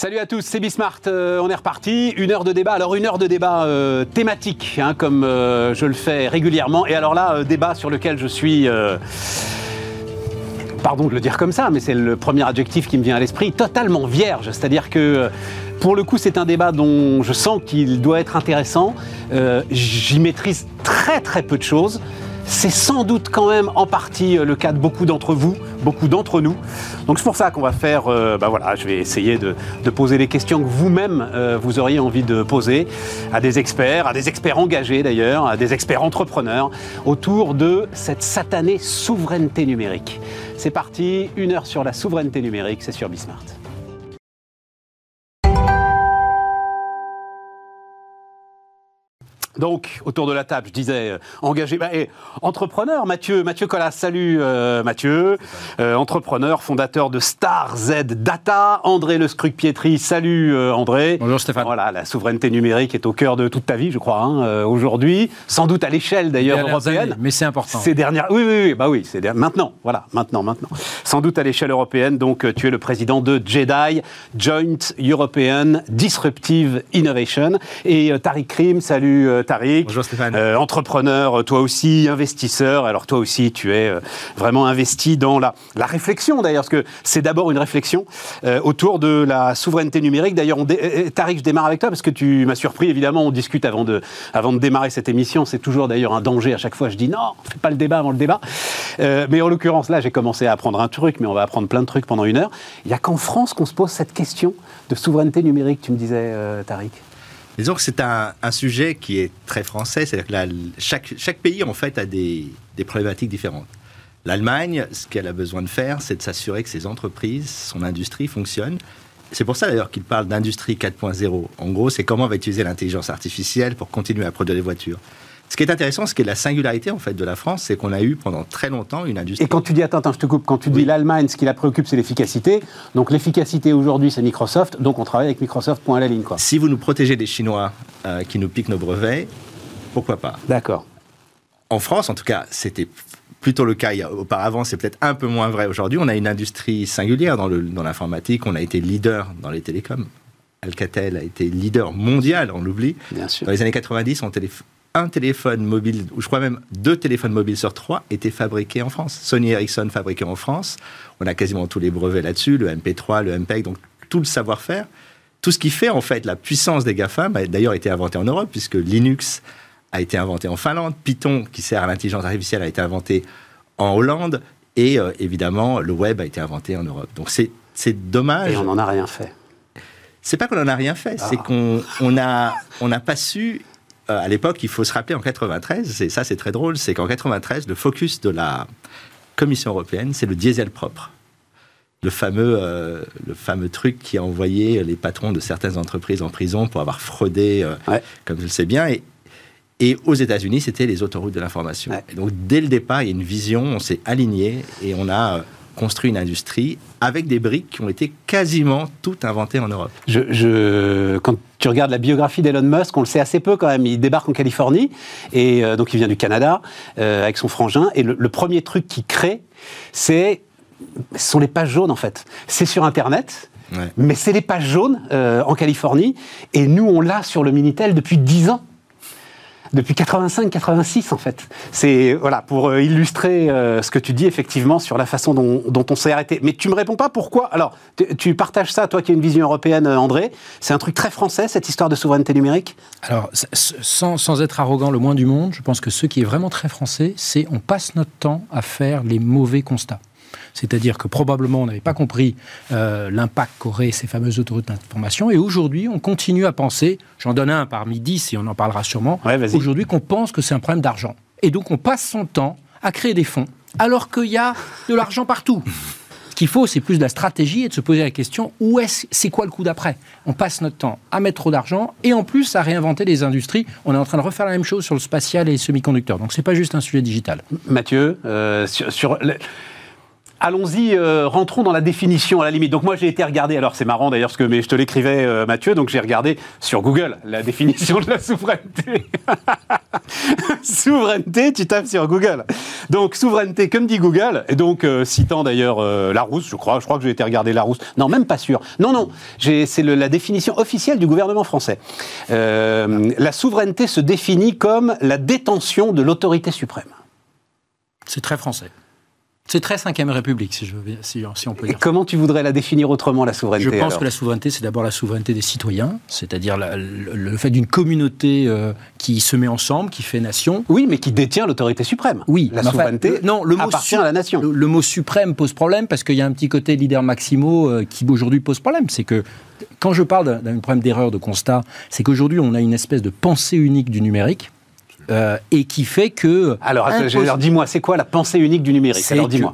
Salut à tous, c'est Bismart. Euh, on est reparti. Une heure de débat. Alors, une heure de débat euh, thématique, hein, comme euh, je le fais régulièrement. Et alors là, débat sur lequel je suis. Pardon de le dire comme ça, mais c'est le premier adjectif qui me vient à l'esprit, totalement vierge. C'est-à-dire que pour le coup, c'est un débat dont je sens qu'il doit être intéressant. J'y maîtrise très très peu de choses. C'est sans doute quand même en partie euh, le cas de beaucoup d'entre vous, beaucoup d'entre nous. Donc c'est pour ça qu'on va faire, euh, bah voilà, je vais essayer de, poser les questions que vous-même euh, vous auriez envie de poser à des experts, à des experts engagés d'ailleurs, à des experts entrepreneurs, autour de cette satanée souveraineté numérique. C'est parti, une heure sur la souveraineté numérique, c'est sur Bismart. Donc, autour de la table, je disais, euh, engagé, bah, et entrepreneur, Mathieu, Mathieu Collas, salut euh, Mathieu, euh, entrepreneur, fondateur de Star Z Data, André Le Scruc-Pietri, salut André. Bonjour Stéphane. Voilà, la souveraineté numérique est au cœur de toute ta vie, je crois, hein, aujourd'hui, sans doute à l'échelle d'ailleurs européenne. mais c'est important. Ces dernières, oui, oui, oui, bah oui, c'est maintenant, voilà, maintenant, maintenant. Sans doute à l'échelle européenne, donc tu es le président de JEDI, Joint European Disruptive Innovation, et Tariq Krim, salut Tariq. Bonjour Stéphane. Euh, entrepreneur, toi aussi, investisseur. Alors toi aussi, tu es euh, vraiment investi dans la, la réflexion d'ailleurs, parce que c'est d'abord une réflexion euh, autour de la souveraineté numérique. D'ailleurs, Tariq, je démarre avec toi parce que tu m'as surpris. Évidemment, on discute avant de, avant de démarrer cette émission. C'est toujours d'ailleurs un danger. À chaque fois, je dis non, fais pas le débat avant le débat. mais en l'occurrence, là, j'ai commencé à apprendre un truc, mais on va apprendre plein de trucs pendant une heure. Il n'y a qu'en France qu'on se pose cette question de souveraineté numérique, tu me disais, Tariq. Disons que c'est un, sujet qui est très français, c'est-à-dire que chaque, chaque, pays en fait a des, problématiques différentes. L'Allemagne, ce qu'elle a besoin de faire, c'est de s'assurer que ses entreprises, son industrie fonctionnent. C'est pour ça d'ailleurs qu'il parle d'industrie 4.0. En gros, c'est comment on va utiliser l'intelligence artificielle pour continuer à produire des voitures. Ce qui est intéressant, ce qui est la singularité en fait de la France, c'est qu'on a eu pendant très longtemps une industrie. Et quand tu dis attends, attends je te coupe, quand tu dis l'Allemagne, ce qui la préoccupe, c'est l'efficacité. Donc l'efficacité aujourd'hui, c'est Microsoft. Donc on travaille avec Microsoft. Point à la ligne quoi. Si vous nous protégez des Chinois euh, qui nous piquent nos brevets, pourquoi pas? D'accord. En France, en tout cas, c'était plutôt le cas auparavant, c'est peut-être un peu moins vrai aujourd'hui. On a une industrie singulière dans l'informatique, on a été leader dans les télécoms. Alcatel a été leader mondial, on l'oublie. Bien sûr. Dans les années 90, on, télé un téléphone mobile, ou je crois même deux téléphones mobiles sur trois, étaient fabriqués en France. Sony Ericsson fabriqué en France. On a quasiment tous les brevets là-dessus, le MP3, le MPEG, donc tout le savoir-faire. Tout ce qui fait en fait la puissance des GAFAM a d'ailleurs été inventé en Europe, puisque Linux a été inventé en Finlande, Python, qui sert à l'intelligence artificielle, a été inventé en Hollande, et euh, évidemment, le web a été inventé en Europe. Donc c'est dommage. Et on n'en a rien fait. C'est pas qu'on n'en a rien fait, c'est ah. qu'on n'a on pas su euh, à l'époque, il faut se rappeler en 93, et ça c'est très drôle, c'est qu'en 93, le focus de la Commission européenne, c'est le diesel propre. Le fameux, euh, le fameux truc qui a envoyé les patrons de certaines entreprises en prison pour avoir fraudé, euh, comme je le sais bien. Et, et aux États-Unis, c'était les autoroutes de l'information. Donc dès le départ, il y a une vision, on s'est aligné et on a construit une industrie avec des briques qui ont été quasiment toutes inventées en Europe. Je, quand tu regardes la biographie d'Elon Musk, on le sait assez peu quand même. Il débarque en Californie, et euh, donc il vient du Canada, euh, avec son frangin, et le, premier truc qu'il crée, c'est ce sont les pages jaunes en fait. C'est sur Internet, mais c'est les pages jaunes euh, en Californie, et nous on l'a sur le Minitel depuis 10 ans depuis 85-86 en fait. C'est voilà pour euh, illustrer euh, ce que tu dis effectivement sur la façon dont, on s'est arrêté. Mais tu me réponds pas pourquoi. Alors tu partages ça, toi qui as une vision européenne, euh, André. C'est un truc très français cette histoire de souveraineté numérique? Alors sans, sans être arrogant le moins du monde, je pense que ce qui est vraiment très français, c'est on passe notre temps à faire les mauvais constats. C'est-à-dire que probablement on n'avait pas compris euh, l'impact qu'auraient ces fameuses autoroutes d'information. Et aujourd'hui, on continue à penser, j'en donne un parmi dix et on en parlera sûrement, aujourd'hui qu'on pense que c'est un problème d'argent. Et donc on passe son temps à créer des fonds alors qu'il y a de l'argent partout. Ce qu'il faut, c'est plus de la stratégie et de se poser la question où est-ce, c'est quoi le coup d'après? On passe notre temps à mettre trop d'argent et en plus à réinventer les industries. On est en train de refaire la même chose sur le spatial et les semi-conducteurs. Donc c'est pas juste un sujet digital. Mathieu, euh, sur, Allons-y, euh, rentrons dans la définition à la limite. Donc moi j'ai été regarder, alors c'est marrant d'ailleurs, que mais je te l'écrivais euh, Mathieu, donc j'ai regardé sur Google la définition de la souveraineté. souveraineté, tu tapes sur Google. Donc souveraineté, comme dit Google, et donc euh, citant d'ailleurs Larousse, je crois, je crois que j'ai été regarder Larousse. Non, même pas sûr. Non, non, c'est la définition officielle du gouvernement français. la souveraineté se définit comme la détention de l'autorité suprême. C'est très français. C'est très 5ème République, si, je, si, si on peut dire. Et comment tu voudrais la définir autrement, la souveraineté Je pense que la souveraineté, c'est d'abord la souveraineté des citoyens, c'est-à-dire le, fait d'une communauté euh, qui se met ensemble, qui fait nation. Oui, mais qui détient l'autorité suprême. Oui, la souveraineté non, le mot appartient à la nation. Le, mot suprême pose problème parce qu'il y a un petit côté leader maximo euh, qui aujourd'hui pose problème. C'est que quand je parle d'un problème d'erreur de constat, c'est qu'aujourd'hui on a une espèce de pensée unique du numérique euh, et qui fait que... Alors, dis-moi, c'est quoi la pensée unique du numérique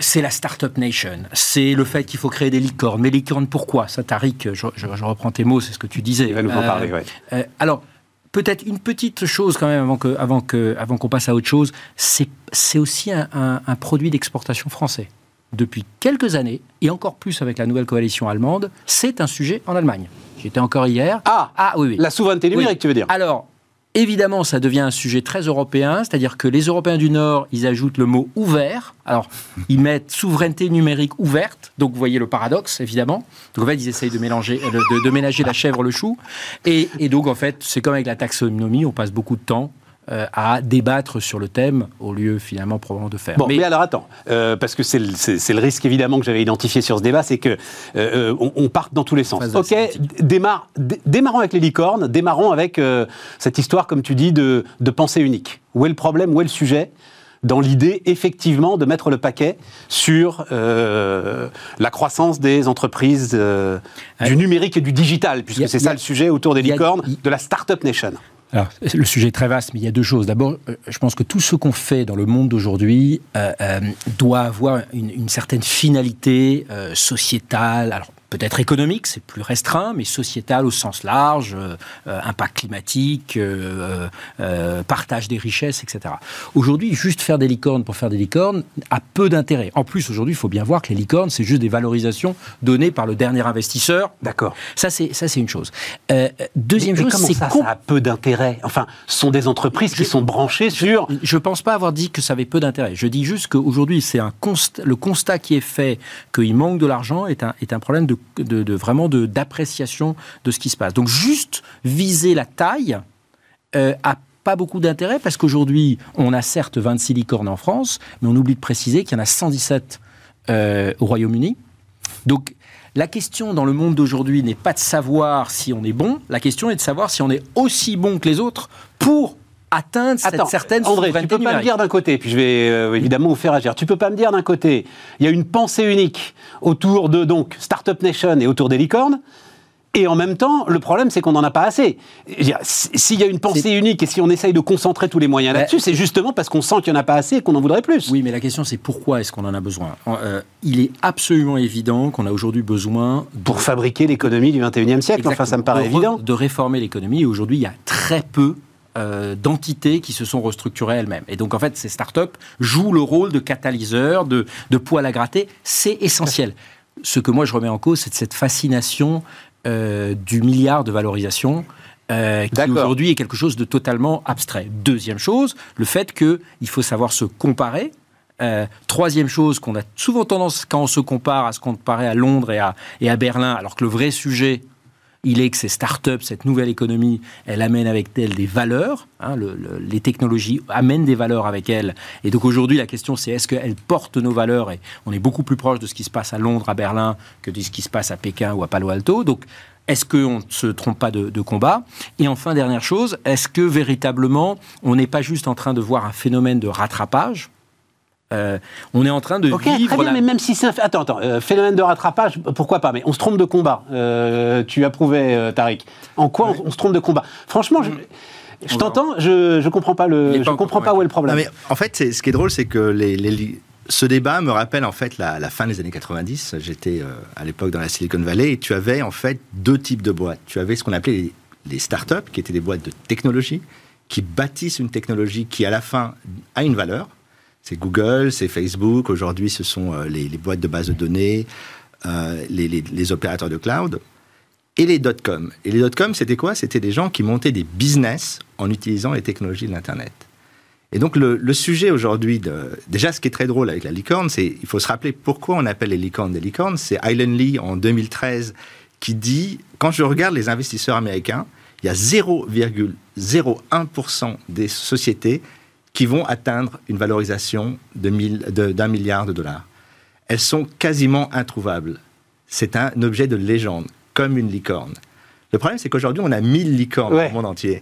C'est la Startup Nation. C'est le fait qu'il faut créer des licornes. Mais licornes, pourquoi? Ça, Tariq, je, je, reprends tes mots, c'est ce que tu disais. Il va nous en parler, euh, euh, alors, peut-être une petite chose quand même avant qu'on avant que, avant qu'on passe à autre chose, c'est aussi un, un produit d'exportation français. Depuis quelques années, et encore plus avec la nouvelle coalition allemande, c'est un sujet en Allemagne. J'étais encore hier. Ah, ah oui, oui. La souveraineté numérique, tu veux dire Alors, Évidemment, ça devient un sujet très européen, c'est-à-dire que les Européens du Nord, ils ajoutent le mot ouvert. Alors, ils mettent souveraineté numérique ouverte. Donc, vous voyez le paradoxe, évidemment. Donc, en fait, ils essayent de mélanger, de, ménager la chèvre, le chou. Et donc, en fait, c'est comme avec la taxonomie, on passe beaucoup de temps euh, à débattre sur le thème au lieu finalement probablement de faire. Bon, mais, alors attends, euh, parce que c'est le, risque évidemment que j'avais identifié sur ce débat, c'est que euh, on, part dans tous les sens. Ok, démarre, démarrons avec les licornes, démarrons avec cette histoire, comme tu dis, de, de pensée unique. Où est le problème, où est le sujet? Dans l'idée effectivement de mettre le paquet sur la croissance des entreprises du numérique et du digital, puisque c'est ça le sujet autour des licornes, de la Startup Nation. Le sujet est très vaste, mais il y a deux choses. D'abord, euh, je pense que tout ce qu'on fait dans le monde d'aujourd'hui euh, euh, doit avoir une, certaine finalité sociétale. Peut-être économique, c'est plus restreint, mais sociétal au sens large, euh, euh, impact climatique, euh, partage des richesses, etc. Aujourd'hui, juste faire des licornes pour faire des licornes a peu d'intérêt. En plus, aujourd'hui, il faut bien voir que les licornes, c'est juste des valorisations données par le dernier investisseur. D'accord. Ça, c'est ça, c'est une chose. deuxième chose, c'est ça, ça a peu d'intérêt? Enfin, ce sont des entreprises qui sont branchées sur. Je ne pense pas avoir dit que ça avait peu d'intérêt. Je dis juste qu'aujourd'hui, c'est un le constat qui est fait qu'il manque de l'argent est un, est un problème de de, vraiment d'appréciation de, ce qui se passe. Donc juste viser la taille euh, a pas beaucoup d'intérêt parce qu'aujourd'hui, on a certes 26 licornes en France, mais on oublie de préciser qu'il y en a 117 euh, au Royaume-Uni. Donc la question dans le monde d'aujourd'hui n'est pas de savoir si on est bon, la question est de savoir si on est aussi bon que les autres pour atteindre cette certaine André, tu peux pas me dire d'un côté, puis je vais euh, évidemment vous faire agir. Tu peux pas me dire d'un côté, il y a une pensée unique autour de donc Startup Nation et autour des licornes. Et en même temps, le problème, c'est qu'on n'en a pas assez. S'il y a une pensée unique et si on essaye de concentrer tous les moyens là-dessus, c'est justement parce qu'on sent qu'il n'y en a pas assez et qu'on en voudrait plus. Oui, mais la question, c'est pourquoi est-ce qu'on en a besoin? Euh, Il est absolument évident qu'on a aujourd'hui besoin... Pour fabriquer l'économie du 21e siècle, enfin, ça me paraît évident. De réformer l'économie. Et aujourd'hui, il y a très peu euh, d'entités qui se sont restructurées elles-mêmes. Et donc, en fait, ces startups jouent le rôle de catalyseur, de, de poil à gratter. C'est essentiel. Ce que moi, je remets en cause, c'est cette fascination euh, du milliard de valorisation. Euh, qui aujourd'hui est quelque chose de totalement abstrait. Deuxième chose, le fait qu'il faut savoir se comparer. troisième chose, qu'on a souvent tendance, quand on se compare, à se comparer à Londres et à, et à Berlin, alors que le vrai sujet, il est que ces startups, cette nouvelle économie, elle amène avec elle des valeurs. Hein, les technologies amènent des valeurs avec elles. Et donc aujourd'hui, la question, c'est est-ce qu'elles portent nos valeurs? Et on est beaucoup plus proche de ce qui se passe à Londres, à Berlin, que de ce qui se passe à Pékin ou à Palo Alto. Donc est-ce qu'on ne se trompe pas de, combat? Et enfin, dernière chose, est-ce que véritablement, on n'est pas juste en train de voir un phénomène de rattrapage? Euh, on est en train de vivre. Très bien, mais même si c'est un attends, attends, euh, phénomène de rattrapage, pourquoi pas Mais on se trompe de combat. Euh, tu approuvais, Tariq. En quoi on, se trompe de combat Franchement, je, je t'entends, je, je comprends pas le, je comprends pas où est le problème. mais en fait, ce qui est drôle, c'est que les, ce débat me rappelle en fait la, fin des années 90. J'étais à l'époque dans la Silicon Valley et tu avais en fait deux types de boîtes. Tu avais ce qu'on appelait les, les startups, qui étaient des boîtes de technologie, qui bâtissent une technologie qui à la fin a une valeur C'est Google, c'est Facebook. Aujourd'hui, ce sont euh, les, boîtes de base de données, euh, les, opérateurs de cloud et les dot-com. Et les dot-com, c'était quoi? C'était des gens qui montaient des business en utilisant les technologies de l'Internet. Et donc, le, sujet aujourd'hui, déjà, ce qui est très drôle avec la licorne, c'est il faut se rappeler pourquoi on appelle les licornes des licornes. C'est Island Lee en 2013 qui dit quand je regarde les investisseurs américains, il y a 0,01% des sociétés qui vont atteindre une valorisation d'un de milliard de dollars. Elles sont quasiment introuvables. C'est un objet de légende, comme une licorne. Le problème, c'est qu'aujourd'hui, on a 1000 licornes dans le monde entier.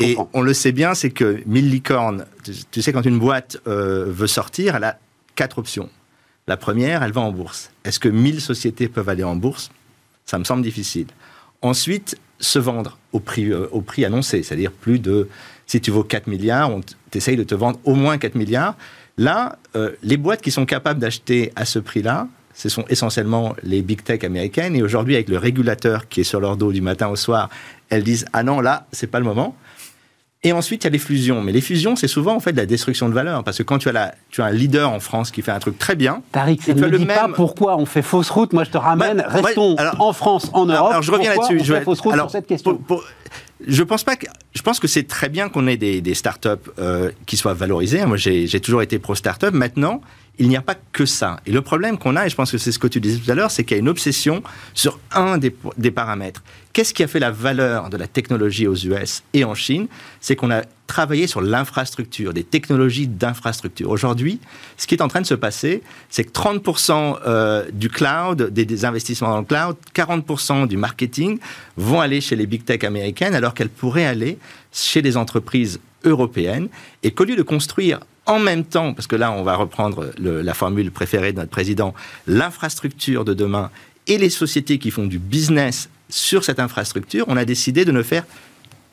et on le sait bien, c'est que 1000 licornes, tu, sais, quand une boîte euh, veut sortir, elle a quatre options. La première, elle va en bourse. Est-ce que 1000 sociétés peuvent aller en bourse? Ça me semble difficile. Ensuite, se vendre au prix, euh, au prix annoncé, c'est-à-dire plus de... Si tu vaux 4 milliards, on t'essaye de te vendre au moins 4 milliards. Là, euh, les boîtes qui sont capables d'acheter à ce prix-là, ce sont essentiellement les big tech américaines. Et aujourd'hui, avec le régulateur qui est sur leur dos du matin au soir, elles disent Ah non, là, c'est pas le moment. Et ensuite, il y a les fusions. Mais les fusions, c'est souvent en fait de la destruction de valeur. Parce que quand tu as, la, tu as un leader en France qui fait un truc très bien. Tariq, ça ne me dis pas pourquoi on fait fausse route. Moi, je te ramène. Bah, restons en France, en Europe. Alors, je reviens là-dessus. Je fausse route sur cette question. Je pense pas que, je pense que c'est très bien qu'on ait des, startups euh, qui soient valorisées. Moi, j'ai toujours été pro startup. Maintenant, il n'y a pas que ça. Et le problème qu'on a, et je pense que c'est ce que tu disais tout à l'heure, c'est qu'il y a une obsession sur un des, paramètres. Qu'est-ce qui a fait la valeur de la technologie aux US et en Chine? C'est qu'on a travaillé sur l'infrastructure, des technologies d'infrastructure. Aujourd'hui, ce qui est en train de se passer, c'est que 30% euh, du cloud, des, investissements dans le cloud, 40% du marketing vont aller chez les big tech américaines, alors qu'elles pourraient aller chez des entreprises européennes, et qu'au lieu de construire en même temps, parce que là, on va reprendre la formule préférée de notre président, l'infrastructure de demain et les sociétés qui font du business sur cette infrastructure, on a décidé de ne faire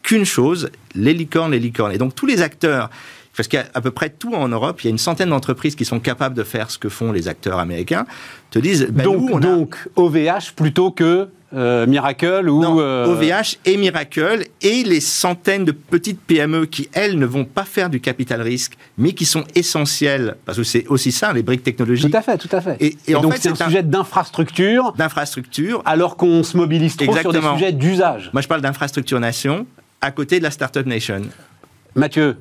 qu'une chose, les licornes, les licornes. Et donc tous les acteurs, parce qu'il y a à peu près tout en Europe, il y a une centaine d'entreprises qui sont capables de faire ce que font les acteurs américains, te disent... Ben, donc, donc OVH plutôt que euh, Miracle ou OVH euh, et Miracle et les centaines de petites PME qui elles ne vont pas faire du capital risque mais qui sont essentielles parce que c'est aussi ça les briques technologiques. Tout à fait, tout à fait. Et, donc c'est un, sujet d'infrastructure. D'infrastructure. Alors qu'on se mobilise trop sur des sujets d'usage. Moi je parle d'infrastructure nation à côté de la startup nation. Mathieu.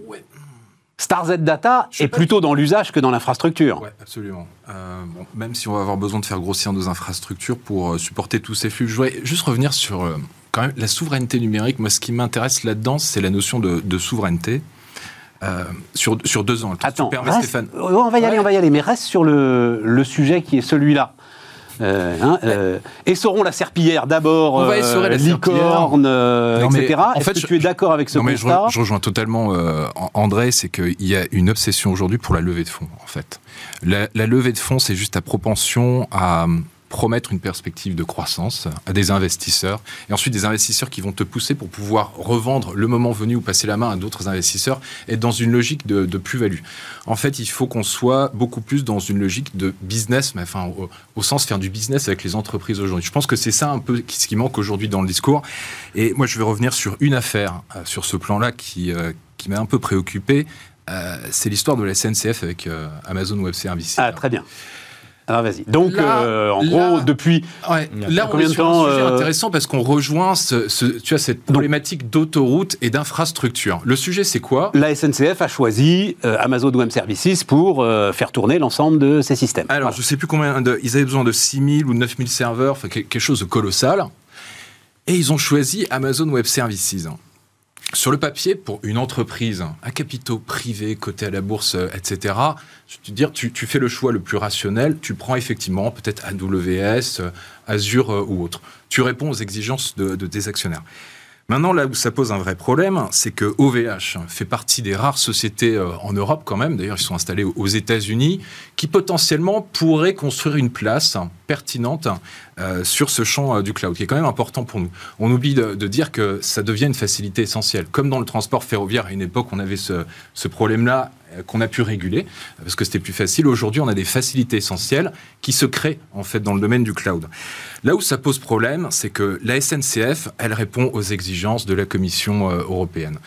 StarZ Data est plutôt dans l'usage que dans l'infrastructure. Oui, absolument. Euh, même si on va avoir besoin de faire grossir nos infrastructures pour euh, supporter tous ces flux, je voudrais juste revenir sur euh, quand même la souveraineté numérique. Moi, ce qui m'intéresse là-dedans, c'est la notion de, souveraineté. sur, sur deux ans. Attends, Stéphane? on va y aller, on va y aller, mais reste sur le, le sujet qui est celui-là. Euh, hein, euh, essorons la serpillière d'abord, la licorne, euh, etc. En fait, tu es d'accord avec ce non, constat je, rejoins totalement euh, André, c'est qu'il y a une obsession aujourd'hui pour la levée de fonds, en fait. La, la levée de fonds, c'est juste ta propension à promettre une perspective de croissance à des investisseurs, et ensuite des investisseurs qui vont te pousser pour pouvoir revendre le moment venu ou passer la main à d'autres investisseurs, être dans une logique de, plus-value. En fait, il faut qu'on soit beaucoup plus dans une logique de business, mais enfin au, sens faire du business avec les entreprises aujourd'hui. Je pense que c'est ça un peu ce qui manque aujourd'hui dans le discours. Et moi, je vais revenir sur une affaire euh, sur ce plan-là qui, euh, qui m'a un peu préoccupé. Euh, c'est l'histoire de la SNCF avec Amazon Web Services. Ah, très bien. Vas-y. Donc, euh, en gros, depuis là, on est sur un sujet euh, intéressant parce qu'on rejoint ce, tu as cette problématique d'autoroute et d'infrastructure. Le sujet, c'est quoi? La SNCF a choisi euh, Amazon Web Services pour faire tourner l'ensemble de ses systèmes. Alors, je ne sais plus combien, de, ils avaient besoin de 6000 ou 9000 serveurs, quelque chose de colossal. Et ils ont choisi Amazon Web Services sur le papier, pour une entreprise à capitaux privés, cotés à la bourse, euh, etc., dire, tu, fais le choix le plus rationnel, tu prends effectivement peut-être AWS, euh, Azure euh, ou autre. Tu réponds aux exigences de, de actionnaires. Maintenant, là où ça pose un vrai problème, c'est que OVH fait partie des rares sociétés euh, en Europe quand même, d'ailleurs ils sont installés aux États-Unis, qui potentiellement pourraient construire une place pertinente euh, sur ce champ euh, du cloud, qui est quand même important pour nous. On oublie de, dire que ça devient une facilité essentielle. Comme dans le transport ferroviaire, à une époque, on avait ce, ce problème-là qu'on a pu réguler, parce que c'était plus facile. Aujourd'hui, on a des facilités essentielles qui se créent en fait dans le domaine du cloud. Là où ça pose problème, c'est que la SNCF, elle répond aux exigences de la Commission euh, européenne.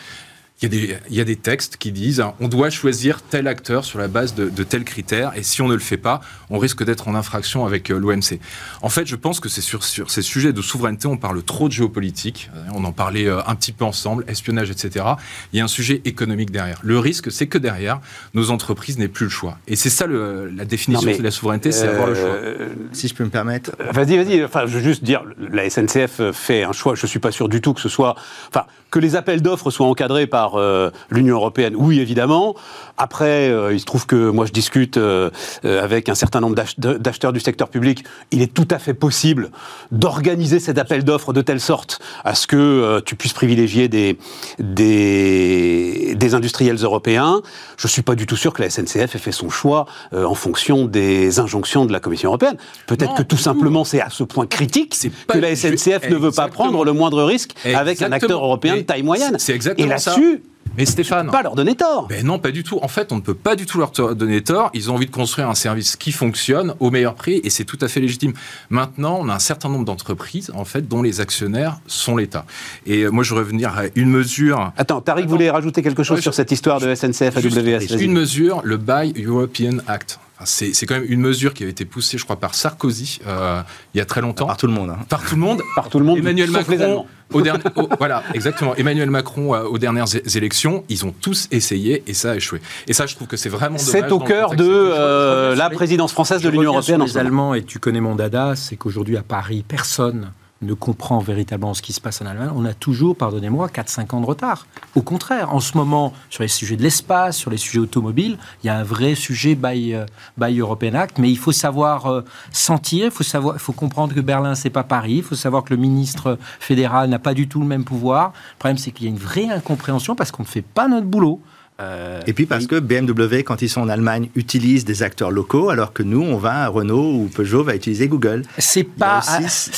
Il y, a des, il y a des textes qui disent hein, on doit choisir tel acteur sur la base de, de tels critères, et si on ne le fait pas, on risque d'être en infraction avec euh, l'OMC. En fait, je pense que c'est sur, sur ces sujets de souveraineté, on parle trop de géopolitique, euh, on en parlait euh, un petit peu ensemble, espionnage, etc. Il y a un sujet économique derrière. Le risque, c'est que derrière, nos entreprises n'aient plus le choix. Et c'est ça le, la définition mais, de la souveraineté, c'est avoir le choix. Euh, Si je peux me permettre. Vas-y, vas-y. Enfin, je veux juste dire, la SNCF fait un choix. Je suis pas sûr du tout que ce soit, enfin, que les appels d'offres soient encadrés par euh, l'Union européenne. Oui, évidemment. Après, euh, il se trouve que moi, je discute euh, euh, avec un certain nombre d'acheteurs du secteur public. Il est tout à fait possible d'organiser cet appel d'offres de telle sorte à ce que euh, tu puisses privilégier des, des, des industriels européens. Je suis pas du tout sûr que la SNCF ait fait son choix euh, en fonction des injonctions de la Commission européenne. Peut-être que tout simplement c'est à ce point critique que la SNCF ne veut pas prendre le moindre risque avec un acteur européen de taille moyenne. c'est exactement Et là-dessus, Mais Stéphane, pas leur donner tort. Ben non, pas du tout. En fait, on ne peut pas du tout leur donner tort. Ils ont envie de construire un service qui fonctionne au meilleur prix et c'est tout à fait légitime. Maintenant, on a un certain nombre d'entreprises, en fait, dont les actionnaires sont l'État. Et euh, moi, je voudrais revenir à une mesure. Attends, Tariq voulait rajouter quelque chose Ouais, sur je- cette histoire de SNCF AWS. vas-y. une mesure, le Buy European Act. Enfin, c'est c'est quand même une mesure qui avait été poussée, je crois, par Sarkozy euh, il y a très longtemps. Par tout le monde. hein. Par tout le monde. Par tout le monde, Emmanuel sauf les Macron, au dernier, au- voilà, exactement. Emmanuel Macron, euh, aux dernières é- élections, ils ont tous essayé et ça a échoué. Et ça, je trouve que c'est vraiment dommage. C'est au cœur de euh, la présidence française de l'Union européenne. en Les. Allemands, et tu connais mon dada, c'est qu'aujourd'hui à Paris, personne ne comprend véritablement ce qui se passe en Allemagne. On a toujours, pardonnez-moi, 4-5 ans de retard. Au contraire, en ce moment, sur les sujets de l'espace, sur les sujets automobiles, il y a un vrai sujet by, euh, by European Act, mais il faut savoir euh, sentir, il faut, savoir, faut comprendre que Berlin, c'est pas Paris, il faut savoir que le ministre fédéral n'a pas du tout le même pouvoir. Le problème, c'est qu'il y a une vraie incompréhension parce qu'on ne fait pas notre boulot. Euh, Et puis parce que BMW, quand ils sont en Allemagne, utilisent des acteurs locaux, alors que nous, on va, Renault ou Peugeot va utiliser Google. C'est pas, aussi-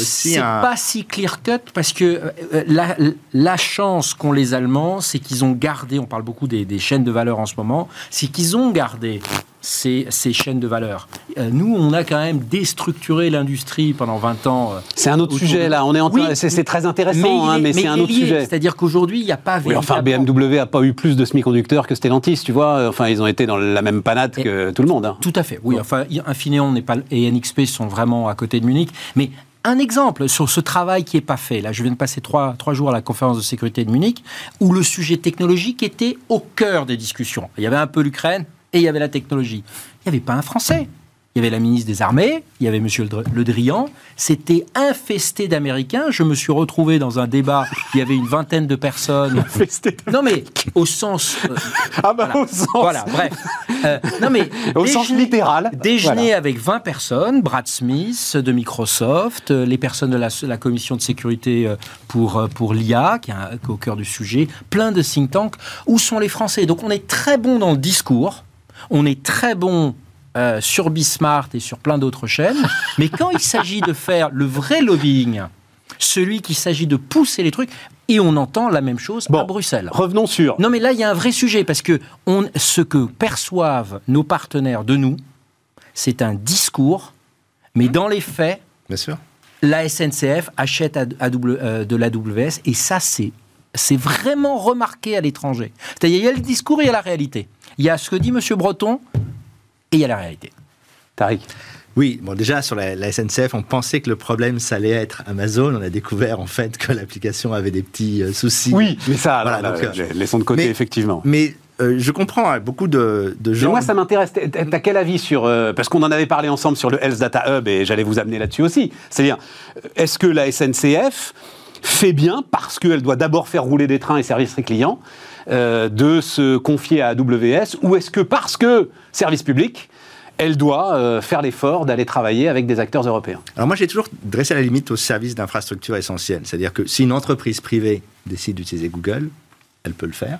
aussi un- pas si clear cut parce que euh, la, la chance qu'ont les Allemands, c'est qu'ils ont gardé. On parle beaucoup des, des chaînes de valeur en ce moment. C'est qu'ils ont gardé ces, ces chaînes de valeur. Euh, nous, on a quand même déstructuré l'industrie pendant 20 ans. euh, C'est un autre sujet de- là. On est en train- Oui, c'est c'est très intéressant, hein, mais, c'est il un autre lié. sujet. C'est-à-dire qu'aujourd'hui, il n'y a pas Oui, enfin, BMW a pas eu plus de semi-conducteurs que Stellantis, tu vois. Enfin, ils ont été dans la même panade Et- que tout le monde. hein. Tout à fait, oui. Enfin, Infineon pas, et NXP sont vraiment à côté de Munich. Mais un exemple sur ce travail qui n'est pas fait. Là, je viens de passer trois, trois jours à la conférence de sécurité de Munich, où le sujet technologique était au cœur des discussions. Il y avait un peu l'Ukraine et il y avait la technologie. Il n'y avait pas un Français. Il y avait la ministre des Armées, il y avait Monsieur Le Dr- Le Drian. C'était infesté d'Américains. Je me suis retrouvé dans un débat. Il y avait une vingtaine de personnes. Non mais au sens. euh, Ah bah voilà. au sens, Voilà, bref. Euh, non mais au sens littéral. Déjeuner Voilà. avec 20 personnes, Brad Smith de Microsoft, euh, les personnes de la, la commission de sécurité pour, pour l'IA, qui est un- qui est au cœur du sujet, plein de think tanks. Où sont les Français? Donc on est très bon dans le discours, on est très bon euh, sur Bismart et sur plein d'autres chaînes, mais quand il s'agit de faire le vrai lobbying, celui qui s'agit de pousser les trucs, et on entend la même chose Bon. à Bruxelles. Revenons sur. Non, mais là, il y a un vrai sujet parce que on, ce que perçoivent nos partenaires de nous, c'est un discours, mais dans les faits, Bien sûr. la SNCF achète à- à W- euh, de l'AWS et ça, c'est c'est vraiment remarqué à l'étranger. C'est-à-dire, il y a le discours et il y a la réalité. Il y a ce que dit M. Breton et il y a la réalité. Tariq. Oui, bon, déjà sur la, la SNCF, on pensait que le problème, ça allait être Amazon. On a découvert en fait que l'application avait des petits euh, soucis. Oui, mais ça, Voilà, alors, donc, là, euh, laissons de côté, mais- effectivement. Mais euh, je comprends hein, beaucoup de, de Mais gens. moi, ça m'intéresse. T'as quel avis sur. euh, parce qu'on en avait parlé ensemble sur le Health Data Hub et j'allais vous amener là-dessus aussi. C'est-à-dire, est-ce que la SNCF fait bien, parce qu'elle doit d'abord faire rouler des trains et services clients, euh, de se confier à AWS, ou est-ce que parce que service public, elle doit euh, faire l'effort d'aller travailler avec des acteurs européens? Alors moi, j'ai toujours dressé la limite au service d'infrastructure essentielle. C'est-à-dire que si une entreprise privée décide d'utiliser Google, elle peut le faire.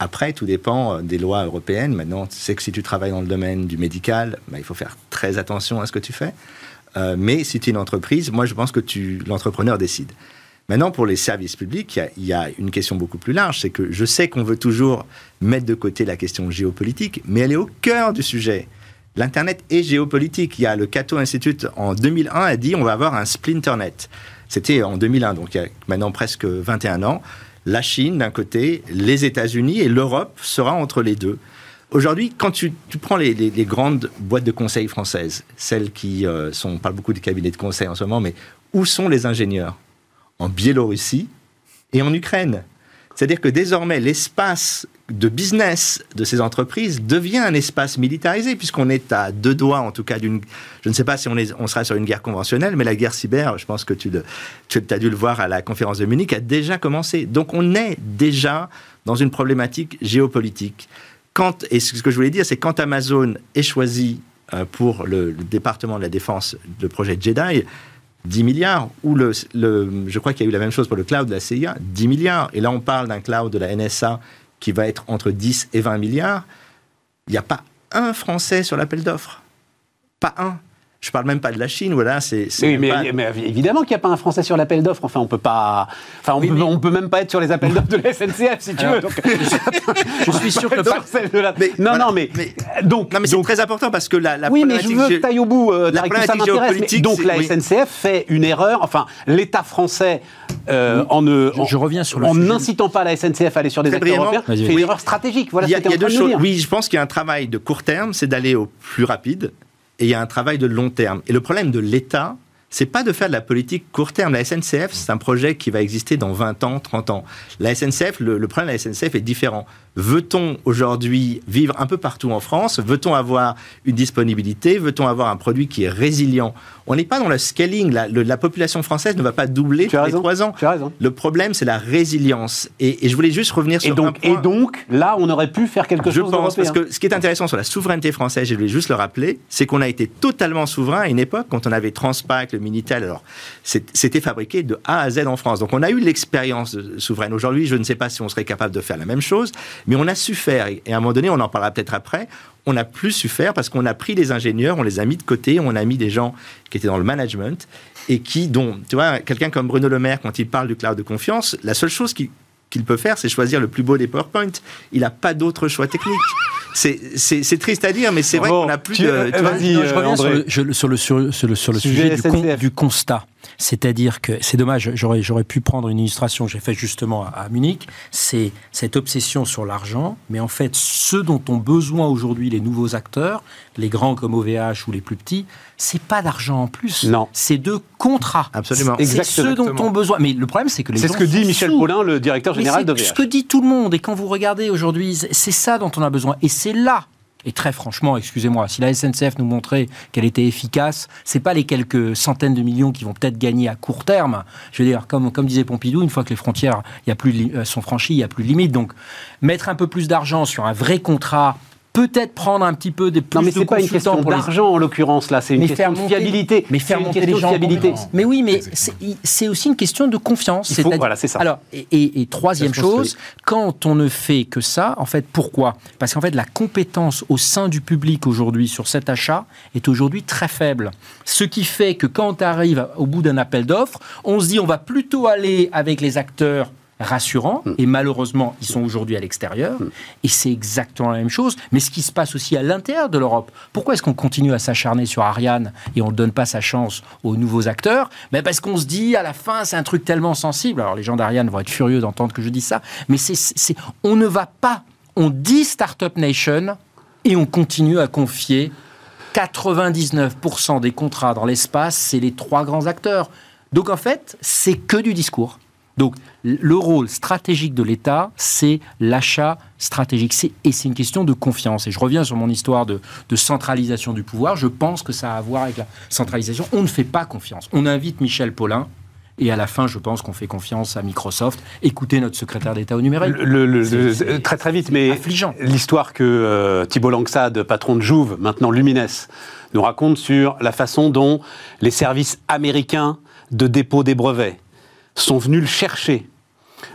Après, tout dépend euh, des lois européennes. Maintenant, tu sais que si tu travailles dans le domaine du médical, bah, il faut faire très attention à ce que tu fais. Mais si tu es une entreprise, moi, je pense que l'entrepreneur décide. Maintenant, pour les services publics, il y a- une question beaucoup plus large. C'est que je sais qu'on veut toujours mettre de côté la question géopolitique, mais elle est au cœur du sujet. L'Internet est géopolitique. Il y a le Cato Institute en 2001 a dit on va avoir un splinternet. C'était en 2001, donc il y a maintenant presque 21 ans. la Chine d'un côté, les États-Unis et l'Europe sera entre les deux. Aujourd'hui, quand tu, prends les, grandes boîtes de conseil françaises, celles qui euh, sont, on parle beaucoup des cabinets de conseil en ce moment, mais où sont les ingénieurs? En Biélorussie et en Ukraine. C'est-à-dire que désormais, l'espace de business de ces entreprises devient un espace militarisé, puisqu'on est à deux doigts, en tout cas, d'une. Je ne sais pas si on, sera sur une guerre conventionnelle, mais la guerre cyber, je pense que tu, tu as dû le voir à la conférence de Munich, a déjà commencé. Donc on est déjà dans une problématique géopolitique. Quand, et ce que je voulais dire, c'est quand Amazon est choisi euh, pour le, département de la défense, le projet Jedi, 10 milliards, ou le, je crois qu'il y a eu la même chose pour le cloud de la CIA, 10 milliards. Et là, on parle d'un cloud de la NSA qui va être entre 10 et 20 milliards, il n'y a pas un Français sur l'appel d'offres. Pas un. Je parle même pas de la Chine, voilà, c'est. Oui, mais, évidemment qu'il n'y a pas un Français sur l'appel d'offres. Enfin, on peut pas. Enfin, on, peut, peut même pas être sur les appels d'offres de la SNCF, si tu veux. je suis sûr que pas. non, non, mais, donc. Non, mais c'est très important parce que la. la oui, mais je veux que tu ailles au bout. Euh, la ça m'intéresse. Donc la SNCF fait une erreur. Enfin, l'État français euh, en ne. Je, reviens sur le En n'incitant pas la SNCF à aller sur des acteurs européens, fait une erreur stratégique. Voilà. Il y a deux choses. Oui, je pense qu'il y a un travail de court terme, c'est d'aller au plus rapide et il y a un travail de long terme. Et le problème de l'État, c'est pas de faire de la politique court terme. La SNCF, c'est un projet qui va exister dans 20 ans, 30 ans. La SNCF, le, le problème de la SNCF est différent. Veut-on aujourd'hui vivre un peu partout en France? Veut-on avoir une disponibilité? Veut-on avoir un produit qui est résilient? On n'est pas dans le scaling. La, la, population française ne va pas doubler tous les trois ans. Tu as raison. Le problème, c'est la résilience. Et, je voulais juste revenir sur et donc, un point. Et donc, là, on aurait pu faire quelque je chose. Je pense, parce que ce qui est intéressant sur la souveraineté française, je voulais juste le rappeler, c'est qu'on a été totalement souverain à une époque quand on avait Transpac, le Minitel. Alors, c'était fabriqué de A à Z en France. Donc, on a eu l'expérience souveraine. Aujourd'hui, je ne sais pas si on serait capable de faire la même chose. Mais on a su faire, et à un moment donné, on en parlera peut-être après, on n'a plus su faire parce qu'on a pris les ingénieurs, on les a mis de côté, on a mis des gens qui étaient dans le management et qui, dont, tu vois, quelqu'un comme Bruno Le Maire, quand il parle du cloud de confiance, la seule chose qu'il peut faire, c'est choisir le plus beau des PowerPoint. Il n'a pas d'autre choix technique. C'est triste à dire, mais c'est vrai qu'on n'a plus de. je reviens sur le, sur le, sur le, sur le sujet, du, du, constat. C'est-à-dire que c'est dommage, j'aurais, j'aurais pu prendre une illustration que j'ai faite justement à, Munich. C'est cette obsession sur l'argent, mais en fait, ce dont ont besoin aujourd'hui les nouveaux acteurs, les grands comme OVH ou les plus petits, c'est pas d'argent en plus. Non. C'est de contrats. Absolument. C'est ce dont ont besoin. Mais le problème, c'est que les C'est ce que dit Michel Paulin, le directeur général d'OVH. C'est ce que dit tout le monde. Et quand vous regardez aujourd'hui, c'est ça dont on a besoin. Et c'est là et très franchement, excusez-moi, si la SNCF nous montrait qu'elle était efficace, c'est pas les quelques centaines de millions qui vont peut-être gagner à court terme. Je veux dire, comme, comme disait Pompidou, une fois que les frontières y a plus, euh, sont franchies, il n'y a plus de limite. Donc, mettre un peu plus d'argent sur un vrai contrat peut-être prendre un petit peu des plus non, mais c'est pas une question d'argent en l'occurrence là, c'est une question de fiabilité. Mais faire monter les gens fiabilité. Mais oui, mais c'est aussi une question de confiance. Faut, voilà, c'est ça. Alors, et, troisième chose, quand on ne fait que ça, en fait, pourquoi? Parce qu'en fait, la compétence au sein du public aujourd'hui sur cet achat est aujourd'hui très faible. Ce qui fait que quand on arrive au bout d'un appel d'offres, on se dit on va plutôt aller avec les acteurs rassurant. Mm. Et malheureusement, ils sont aujourd'hui à l'extérieur. Mm. Et c'est exactement la même chose. Mais ce qui se passe aussi à l'intérieur de l'Europe. Pourquoi est-ce qu'on continue à s'acharner sur Ariane et on ne donne pas sa chance aux nouveaux acteurs? Ben Parce qu'on se dit, à la fin, c'est un truc tellement sensible. Alors les gens d'Ariane vont être furieux d'entendre que je dis ça. Mais c'est, on ne va pas. On dit Startup Nation et on continue à confier 99% des contrats dans l'espace, c'est les trois grands acteurs. Donc en fait, c'est que du discours. Donc le rôle stratégique de l'État, c'est l'achat stratégique. Et c'est une question de confiance. Et je reviens sur mon histoire de, centralisation du pouvoir. Je pense que ça a à voir avec la centralisation. On ne fait pas confiance. On invite Michel Paulin. Et à la fin, je pense qu'on fait confiance à Microsoft. Écoutez notre secrétaire d'État au numérique. Le, très très vite, mais l'histoire que euh, Thibault Langsade, patron de Jouve, maintenant Lumines, nous raconte sur la façon dont les services américains de dépôt des brevets sont venus le chercher,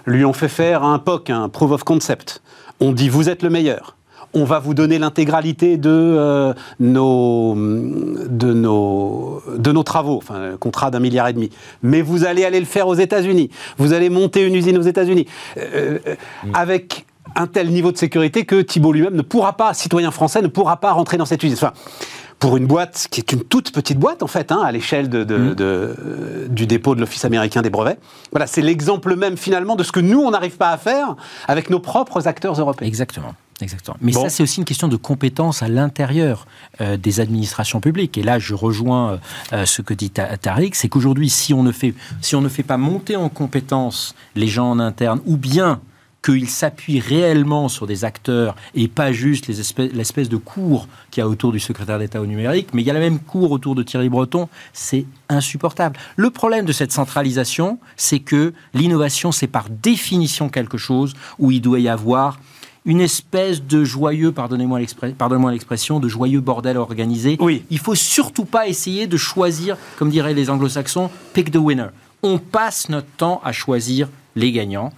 lui ont fait faire un POC, un Proof of Concept. On dit vous êtes le meilleur. On va vous donner l'intégralité de, euh, nos, travaux, enfin, contrat d'un milliard et demi. Mais vous allez aller le faire aux États-Unis. Vous allez monter une usine aux États-Unis. Euh, euh, avec un tel niveau de sécurité que Thibault lui-même ne pourra pas, citoyen français, ne pourra pas rentrer dans cette usine. Pour une boîte qui est une toute petite boîte, en fait, hein, à l'échelle de, de, Mm. de, euh, du dépôt de l'Office américain des brevets. Voilà, c'est l'exemple même, finalement, de ce que nous, on n'arrive pas à faire avec nos propres acteurs européens. Exactement. Exactement. Mais Bon. ça, c'est aussi une question de compétence à l'intérieur euh, des administrations publiques. Et là, je rejoins euh, ce que dit Ta- Tariq, c'est qu'aujourd'hui, si on ne fait si on ne fait pas monter en compétence les gens en interne, ou bien qu'ils s'appuient réellement sur des acteurs et pas juste l'espèce de cours qu'il y a autour du secrétaire d'État au numérique, mais il y a la même cours autour de Thierry Breton, c'est insupportable. Le problème de cette centralisation, c'est que l'innovation, c'est par définition quelque chose où il doit y avoir une espèce de joyeux, pardonnez-moi l'expression, de joyeux bordel organisé. Oui. Il faut surtout pas essayer de choisir, comme diraient les anglo-saxons, pick the winner. On passe notre temps à choisir les gagnants.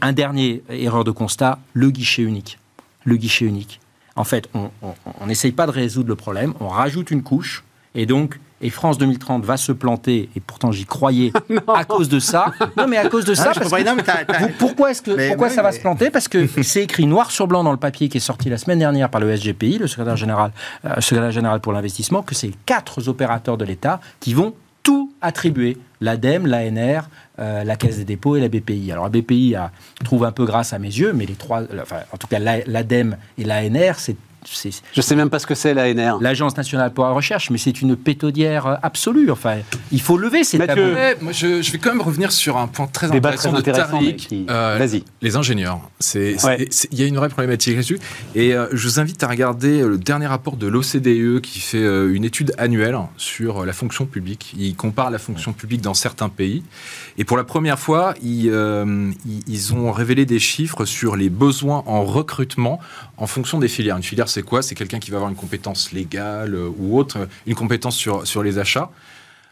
Un dernier erreur de constat, le guichet unique. Le guichet unique. En fait, on n'essaye pas de résoudre le problème, on rajoute une couche, et donc, et France 2030 va se planter, et pourtant j'y croyais, à cause de ça. Non, mais à cause de ça, parce que- Non, mais pourquoi est-ce que Mais pourquoi oui, ça va se planter? Parce que c'est écrit noir sur blanc dans le papier qui est sorti la semaine dernière par le SGPI, le secrétaire général, euh, secrétaire général pour l'investissement, que c'est quatre opérateurs de l'État qui vont tout attribuer l'ADEME, l'ANR, euh, la Caisse des dépôts et la BPI. Alors la BPI a, trouve un peu grâce à mes yeux, mais les trois, euh, enfin, en tout cas la- l'ADEME et l'ANR, c'est Je sais même pas ce que c'est l'ANR. l'Agence nationale pour la recherche, mais c'est une pétaudière euh, absolue. Enfin, il faut lever ces Mathieu. tabous. Moi, je, je vais quand même revenir sur un point très Débat intéressant très de intéressant, mais Tariq. qui- Euh, Vas-y. Les ingénieurs. Ouais. il y a une vraie problématique là-dessus. Et euh, je vous invite à regarder le dernier rapport de l'OCDE qui fait euh, une étude annuelle sur euh, la fonction publique. Il compare la fonction publique dans certains pays. Et pour la première fois, euh, ils ont révélé des chiffres sur les besoins en recrutement en fonction des filières. Une filière, c'est quoi? C'est quelqu'un qui va avoir une compétence légale euh, ou autre, une compétence sur, sur les achats.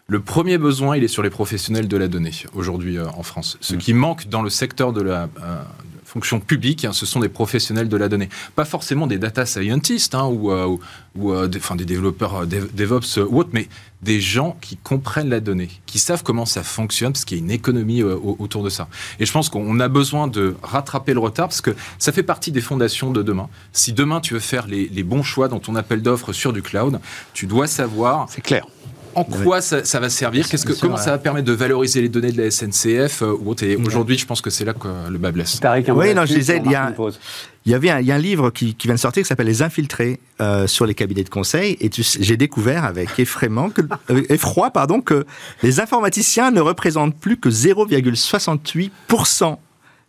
Le premier besoin, il est sur les professionnels de la donnée aujourd'hui euh, en France. Ce qui manque dans le secteur de la euh, fonction publique, hein, ce sont des professionnels de la donnée. Pas forcément des data scientists hein, ou, euh, ou- euh, des, enfin, des développeurs euh, dev- DevOps euh, ou autres, mais des gens qui comprennent la donnée, qui savent comment ça fonctionne, parce qu'il y a une économie euh, au- autour de ça. Et je pense qu'on a besoin de rattraper le retard, parce que ça fait partie des fondations de demain. Si demain tu veux faire les bons choix dans ton appel d'offres sur du cloud, tu dois savoir C'est clair. En quoi ça, ça va servir Qu'est-ce que, sûr, Comment ouais. ça va permettre de valoriser les données de la SNCF euh, ou autre Et aujourd'hui, je pense que c'est là que le bas blesse. Oui, non, je disais, il y a-. Il y avait un, il y a un livre qui, qui vient de sortir qui s'appelle Les Infiltrés euh, sur les cabinets de conseil et tu sais, j'ai découvert avec effraiement que, euh, effroi pardon que les informaticiens ne représentent plus que 0,68%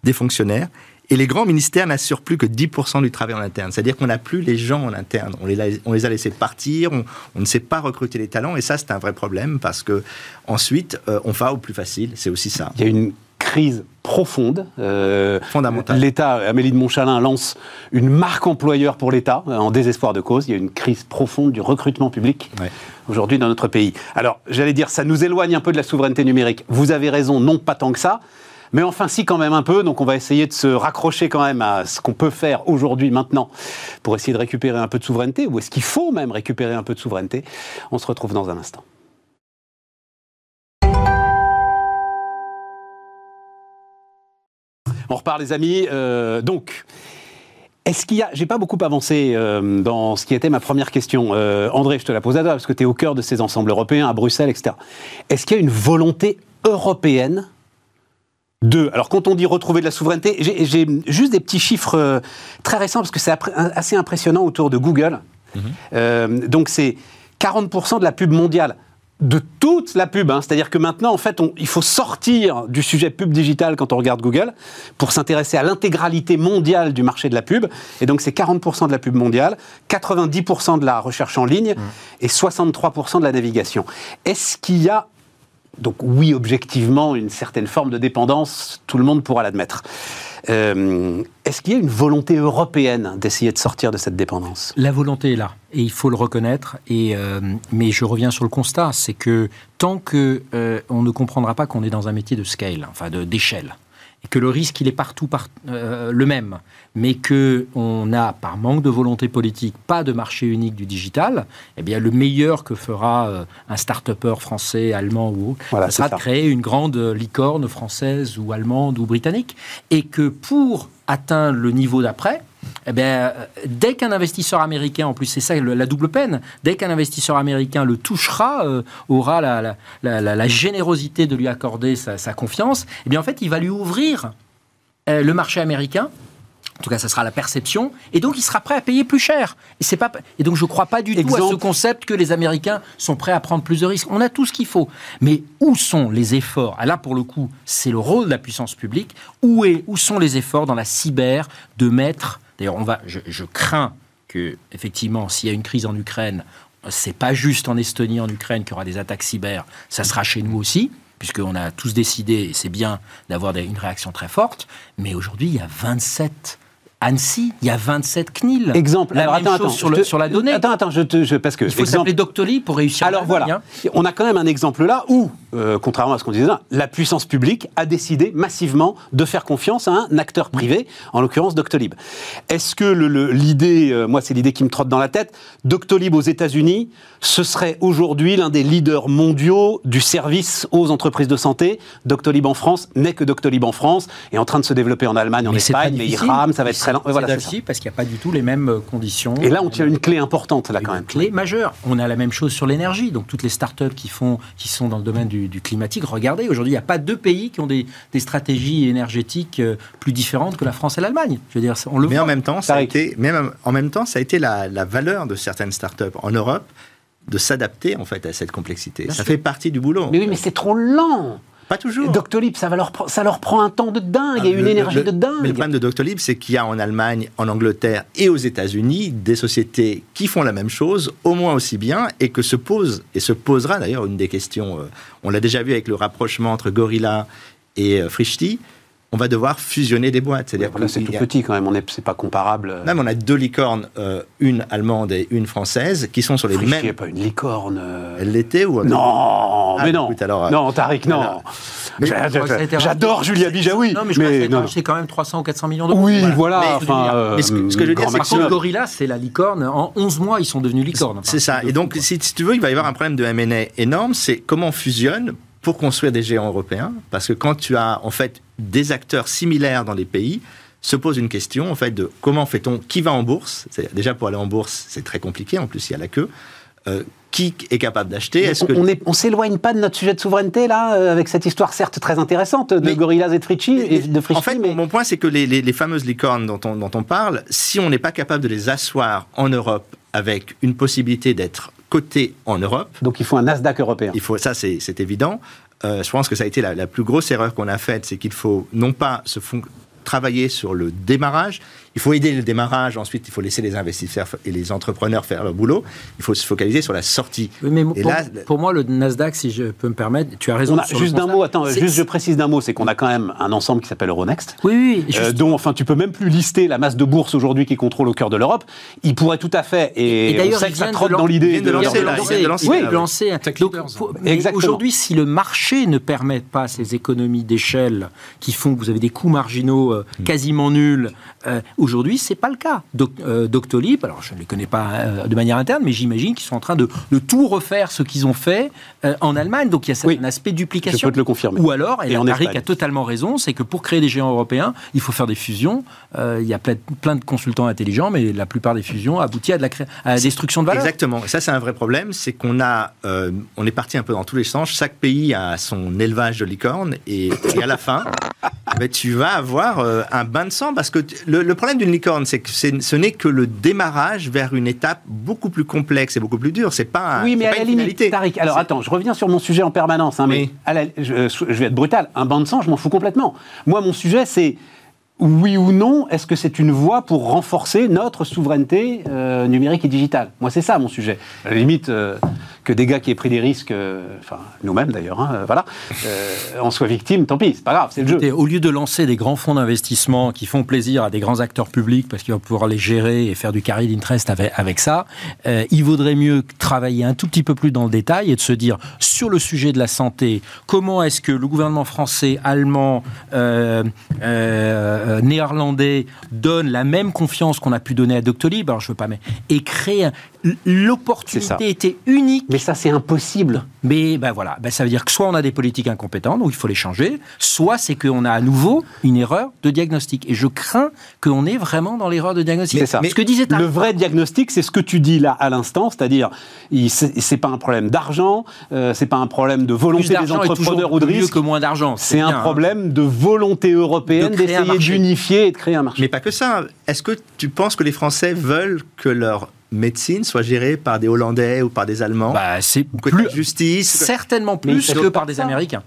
des fonctionnaires et les grands ministères n'assurent plus que 10% du travail en interne. C'est-à-dire qu'on n'a plus les gens en interne. On les, a- on les a laissés partir, on, on ne sait pas recruter les talents et ça c'est un vrai problème parce que ensuite euh, on va au plus facile. C'est aussi ça. Il y a une crise profonde. Euh, Fondamentale. L'État, Amélie de Montchalin lance une marque employeur pour l'État euh, en désespoir de cause. Il y a une crise profonde du recrutement public Ouais. aujourd'hui dans notre pays. Alors, j'allais dire, ça nous éloigne un peu de la souveraineté numérique. Vous avez raison, non pas tant que ça. Mais enfin, si, quand même un peu. Donc, on va essayer de se raccrocher quand même à ce qu'on peut faire aujourd'hui, maintenant, pour essayer de récupérer un peu de souveraineté. Ou est-ce qu'il faut même récupérer un peu de souveraineté? On se retrouve dans un instant. On repart, les amis. Euh, donc, est-ce qu'il y a. J'ai pas beaucoup avancé euh, dans ce qui était ma première question. Euh, André, je te la pose à toi, parce que tu es au cœur de ces ensembles européens, à Bruxelles, etc. Est-ce qu'il y a une volonté européenne de. Alors, quand on dit retrouver de la souveraineté, j'ai juste des petits chiffres euh, très récents, parce que c'est assez impressionnant autour de Google. Euh, donc, c'est 40% de la pub mondiale. De toute la pub, hein. c'est-à-dire que maintenant, en fait, on- il faut sortir du sujet pub digital quand on regarde Google pour s'intéresser à l'intégralité mondiale du marché de la pub. Et donc, c'est 40% de la pub mondiale, 90% de la recherche en ligne et 63% de la navigation. Est-ce qu'il y a donc oui, objectivement, une certaine forme de dépendance, tout le monde pourra l'admettre. Euh, Est-ce qu'il y a une volonté européenne d'essayer de sortir de cette dépendance? La volonté est là, et il faut le reconnaître. Et, euh, mais je reviens sur le constat, c'est que tant que euh, on ne comprendra pas qu'on est dans un métier de scale, enfin d'échelle, et que le risque il est partout par- euh, le même, mais que on a par manque de volonté politique pas de marché unique du digital, eh bien le meilleur que fera euh, un start-upper français, allemand ou autre, Voilà, sera de créer une grande licorne française ou allemande ou britannique, et que pour atteindre le niveau d'après, eh bien, euh, dès qu'un investisseur américain, en plus c'est ça la double peine, dès qu'un investisseur américain le touchera, euh, aura la, générosité de lui accorder sa, confiance, eh bien en fait il va lui ouvrir euh, le marché américain en tout cas, ça sera la perception. Et donc, il sera prêt à payer plus cher. Et, c'est pas, et donc, je ne crois pas du tout à ce concept que les Américains sont prêts à prendre plus de risques. On a tout ce qu'il faut. Mais où sont les efforts? Ah, Là, pour le coup, c'est le rôle de la puissance publique. Où, est, où sont les efforts dans la cyber de mettre. D'ailleurs, on va, je, crains que, effectivement, s'il y a une crise en Ukraine, c'est pas juste en Estonie, en Ukraine, qu'il y aura des attaques cyber. Ça sera chez nous aussi puisqu'on a tous décidé, et c'est bien d'avoir une réaction très forte, mais aujourd'hui, il y a 27 Annecy, il y a 27 CNIL. Exemple. La Alors, même attends, chose sur, le, sur, la donnée. Attends, attends, je te, je, parce que. Il faut s'appeler Doctolib pour réussir. Alors voilà, hein. on a quand même un exemple là où, euh, contrairement à ce qu'on disait là, la puissance publique a décidé massivement de faire confiance à un acteur privé, en l'occurrence Doctolib. Est-ce que l'idée, euh, moi c'est l'idée qui me trotte dans la tête, Doctolib aux États-Unis, ce serait aujourd'hui l'un des leaders mondiaux du service aux entreprises de santé. Doctolib en France n'est que Doctolib en France, et en train de se développer en Allemagne, en Espagne, mais il rame, ça va être voilà, parce qu'il n'y a pas du tout les mêmes euh, conditions. Et là, on tient une clé importante, là, quand même. Une clé majeure. On a la même chose sur l'énergie. Donc, toutes les startups qui, font, qui sont dans le domaine du, climatique, regardez, aujourd'hui, il n'y a pas deux pays qui ont des, stratégies énergétiques euh, plus différentes que la France et l'Allemagne. Je veux dire, on le Mais en même temps, ça a été, même en même temps, ça a été la, valeur de certaines startups en Europe de s'adapter en fait à cette complexité. ça fait partie du boulot. Mais oui, mais c'est trop lent. Pas toujours. Doctolib, ça, va leur, ça leur prend un temps de dingue, il y a ah, une énergie de dingue. Mais le problème de Doctolib, c'est qu'il y a en Allemagne, en Angleterre et aux États-Unis des sociétés qui font la même chose, au moins aussi bien, et que se pose, et se posera d'ailleurs une des questions, euh, on l'a déjà vu avec le rapprochement entre Gorilla et euh, Frishti, on va devoir fusionner des boîtes. C'est-à-dire c'est tout petit quand même, on c'est pas comparable. Même on a deux licornes, euh, une allemande et une française, qui sont sur les mêmes. n'est pas une licorne. Euh. Elle l'était ou Non, mais ah, non. alors, euh, non, Tariq, non. J'adore Julia Bijaoui. Non, mais je mais crois que c'est quand même 300 ou 400 millions d'euros. Oui, voilà. Mais, enfin, mais ce, que, je veux dire, c'est que Gorilla, c'est la licorne. En 11 mois, ils sont devenus licornes. c'est ça. Et donc, si, tu veux, il va y avoir un problème de M&A énorme. C'est comment on fusionne pour construire des géants européens, parce que quand tu as en fait des acteurs similaires dans les pays, se pose une question en fait de comment fait-on, qui va en bourse? Déjà pour aller en bourse, c'est très compliqué, en plus il y a la queue. Euh, qui est capable d'acheter? Est-ce que on, on s'éloigne pas de notre sujet de souveraineté là euh, avec cette histoire certes très intéressante de Gorillaz et de Fritchi et de En fait, mon point c'est que les, les, fameuses licornes dont on, dont on parle, si on n'est pas capable de les asseoir en Europe avec une possibilité d'être coté en Europe. Donc il faut un Nasdaq européen. Il faut, ça c'est évident. Euh, je pense que ça a été la, la plus grosse erreur qu'on a faite, c'est qu'il faut non pas se travailler sur le démarrage, il faut aider le démarrage, ensuite il faut laisser les investisseurs et les entrepreneurs faire leur boulot. Il faut se focaliser sur la sortie. mais pour, pour, moi, le Nasdaq, si je peux me permettre, tu as raison. juste d'un mot, attends, juste je précise d'un mot, c'est qu'on a quand même un ensemble qui s'appelle Euronext. Oui, oui. Euh, dont, enfin, tu peux même plus lister la masse de bourse aujourd'hui qui contrôle au cœur de l'Europe. Il pourrait tout à fait, et, et d'ailleurs, ça trotte dans l'idée de, lancer. Oui, de lancer. Aujourd'hui, si le marché ne permet pas ces économies d'échelle qui font que vous avez des coûts marginaux euh, hmm. quasiment nuls, euh, Aujourd'hui, c'est pas le cas. Euh, Doctolib, alors je ne les connais pas euh, de manière interne, mais j'imagine qu'ils sont en train de, tout refaire ce qu'ils ont fait euh, en Allemagne. Donc il y a un aspect duplication. Je peux te le confirmer. Ou alors, et, Eric a totalement raison, c'est que pour créer des géants européens, il faut faire des fusions. il y a plein, de consultants intelligents, mais la plupart des fusions aboutissent à, de la, à la destruction de valeur. Exactement. Et ça, c'est un vrai problème, c'est qu'on a, on est parti un peu dans tous les sens. Chaque pays a son élevage de licornes, et, à la fin, ben, tu vas avoir un bain de sang parce que le, le problème d'une licorne c'est que ce n'est que le démarrage vers une étape beaucoup plus complexe et beaucoup plus dure. C'est pas oui, mais à la limite, Tariq. Alors attends, je reviens sur mon sujet en permanence, hein, mais je, je, vais être brutal. Un banc de sang, je m'en fous complètement. Moi, mon sujet, c'est oui ou non, est-ce que c'est une voie pour renforcer notre souveraineté euh, numérique et digitale? Moi, c'est ça mon sujet. À la limite, euh, que des gars qui aient pris des risques, euh, enfin nous-mêmes d'ailleurs, hein, voilà, en soient victimes, tant pis, c'est pas grave, c'est le jeu. au lieu de lancer des grands fonds d'investissement qui font plaisir à des grands acteurs publics parce qu'ils vont pouvoir les gérer et faire du carry d'interest avec, avec, ça, il vaudrait mieux travailler un tout petit peu plus dans le détail et de se dire sur le sujet de la santé, comment est-ce que le gouvernement français, allemand, euh, néerlandais donne la même confiance qu'on a pu donner à Doctolib, alors je veux pas, mais et crée l'opportunité était unique. Mais ça, c'est impossible. Mais ben voilà, ben ça veut dire que soit on a des politiques incompétentes, donc il faut les changer, soit c'est qu'on a à nouveau une erreur de diagnostic. Et je crains qu'on est vraiment dans l'erreur de diagnostic. C'est ça. ce que disait le vrai diagnostic, c'est ce que tu dis là à l'instant, c'est-à-dire c'est pas un problème d'argent, euh, c'est pas un problème de volonté des entrepreneurs ou de risque. que moins d'argent. C'est un hein. problème de volonté européenne d'essayer d'unifier et de créer un marché. Mais pas que ça. Est-ce que tu penses que les Français veulent que leur médecine soit gérée par des Hollandais ou par des Allemands bah, C'est plus justice. Certainement plus que par des Américains.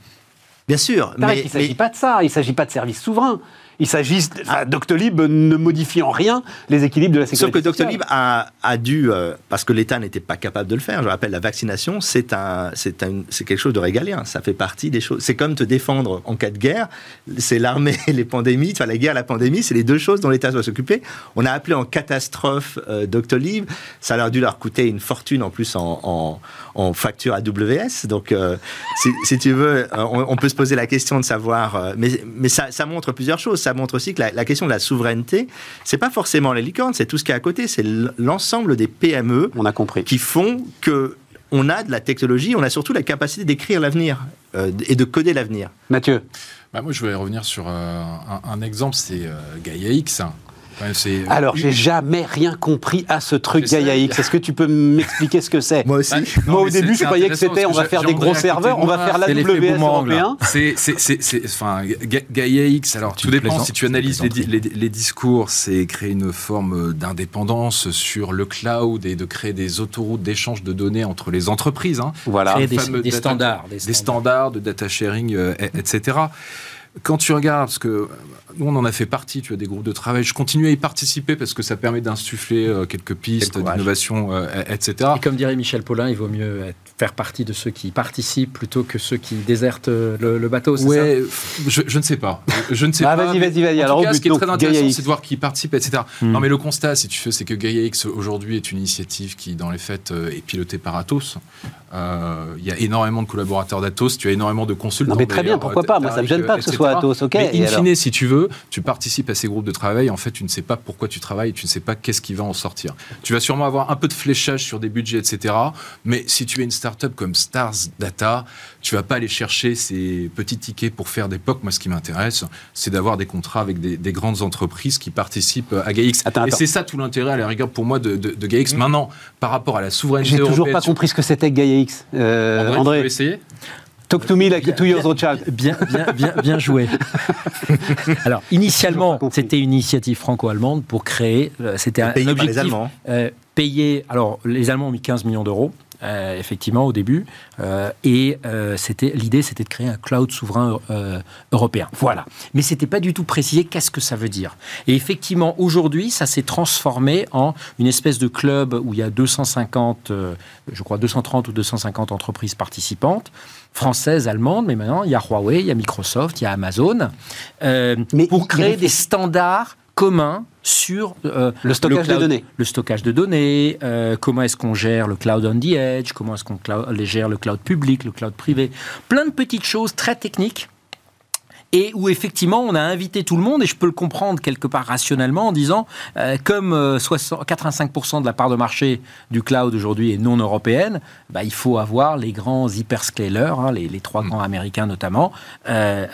Bien sûr. Mais, il ne s'agit pas de ça. Il ne s'agit pas de services souverains. Il s'agit, enfin, Doctolib ne modifie en rien les équilibres de la sécurité. Sauf que Doctolib a, a, dû, euh, parce que l'État n'était pas capable de le faire. Je rappelle, la vaccination, c'est un, c'est un, c'est quelque chose de régalien. Ça fait partie des choses. C'est comme te défendre en cas de guerre. C'est l'armée et les pandémies. Enfin, la guerre, la pandémie, c'est les deux choses dont l'État doit s'occuper. On a appelé en catastrophe euh, Doctolib. Ça a dû leur coûter une fortune en plus en, en, en facture AWS. Donc, euh, si, si, tu veux, on, on, peut se poser la question de savoir. mais, mais ça, ça montre plusieurs choses ça montre aussi que la, question de la souveraineté, c'est pas forcément les licornes, c'est tout ce qui est à côté, c'est l'ensemble des PME on a compris. qui font que on a de la technologie, on a surtout la capacité d'écrire l'avenir euh, et de coder l'avenir. Mathieu bah Moi, je vais revenir sur euh, un, exemple, c'est euh, Gaia Euh, Alors, j'ai jamais rien compris à ce truc Gaia X. Est-ce que tu peux m'expliquer ce que c'est Moi aussi. Bah, Moi, au début, je croyais que c'était on va faire des gros serveurs, on va faire l'AWS européen. C'est, enfin, Gaia X. Alors, tout dépend si tu analyses les, discours, c'est créer une forme d'indépendance sur le cloud et de créer des autoroutes d'échange de données entre les entreprises. Hein. Voilà. Créer des, standards, des, standards, de data sharing, euh, etc quand tu regardes, parce que nous on en a fait partie, tu as des groupes de travail, je continue à y participer parce que ça permet d'insuffler euh, quelques pistes d'innovation, euh, etc. Et comme dirait Michel Paulin, il vaut mieux faire partie de ceux qui participent plutôt que ceux qui désertent euh, le, bateau, c'est ouais, je, je, ne sais pas. Je ne sais ah, pas. Vas-y, vas-y, vas-y. Alors, cas, ce qui est très intéressant, c'est de voir qui participe, etc. Hmm. Non, mais le constat, si tu fais, c'est que Gaia X aujourd'hui est une initiative qui, dans les faits, est pilotée par Atos. Il y a énormément de collaborateurs d'Atos, tu as énormément de consultants. Non, mais très bien, pourquoi pas Moi, ça ne me gêne pas que ce soit Atos, ok. Mais in fine, si tu veux, tu participes à ces groupes de travail, en fait, tu ne sais pas pourquoi tu travailles, tu ne sais pas qu'est-ce qui va en sortir. Tu vas sûrement avoir un peu de fléchage sur des budgets, etc. Mais si tu es une start-up comme Stars Data, tu vas pas aller chercher ces petits tickets pour faire des POC. Moi, ce qui m'intéresse, c'est d'avoir des contrats avec des, grandes entreprises qui participent à GAIX. Et c'est ça tout l'intérêt, à la rigueur, pour moi, de, de, GAIX. Mmh. Maintenant, par rapport à la souveraineté J'ai toujours pas compris ce que c'était GAIX. Euh, André, André. Tu essayer Talk to me like a two years old child. Bien, bien, bien, bien joué. Alors, initialement, c'était une initiative franco-allemande pour créer. Euh, c'était un, objectif. Euh, payer. Alors, les Allemands ont mis 15 millions d'euros. Euh, effectivement, au début. Euh, et euh, c'était l'idée, c'était de créer un cloud souverain européen. Voilà. Mais c'était pas du tout précisé qu'est-ce que ça veut dire. Et effectivement, aujourd'hui, ça s'est transformé en une espèce de club où il y a 250, je crois 230 ou 250 entreprises participantes françaises, allemandes, mais maintenant il y a Huawei, il y a Microsoft, il y a Amazon, mais pour créer des standards communs sur euh, le stockage de données. Le stockage de données, euh, comment est-ce qu'on gère le cloud on the edge, comment est-ce qu'on gère le cloud public, le cloud privé. Plein de petites choses très techniques et où effectivement on a invité tout le monde, et je peux le comprendre quelque part rationnellement en disant, euh, comme 85% euh, de la part de marché du cloud aujourd'hui est non européenne, bah, il faut avoir les grands hyperscalers, hein, les, trois grands américains notamment, euh,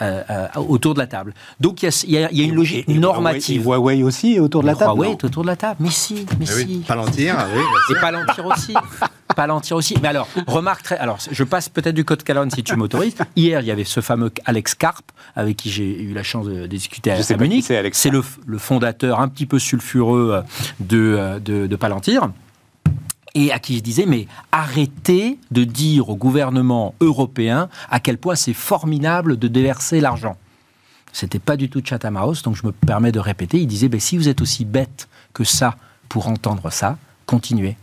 autour de la table. Donc il y, a une logique normative. Et Huawei aussi autour de la table. Huawei est autour de la table, mais si, mais eh si. Palantir, oui. Et Palantir aussi. Palantir aussi. Mais alors, remarque très. Alors, je passe peut-être du code Calonne si tu m'autorises. Hier, il y avait ce fameux Alex Karp, avec qui j'ai eu la chance de, discuter à, à Munich. C'est le, le, fondateur un petit peu sulfureux euh, de, euh, de, de Palantir et à qui je disais, mais arrêtez de dire au gouvernement européen à quel point c'est formidable de déverser l'argent. C'était pas du tout Chatham House, donc je me permets de répéter. Il disait, ben, si vous êtes aussi bête que ça pour entendre ça, continuez.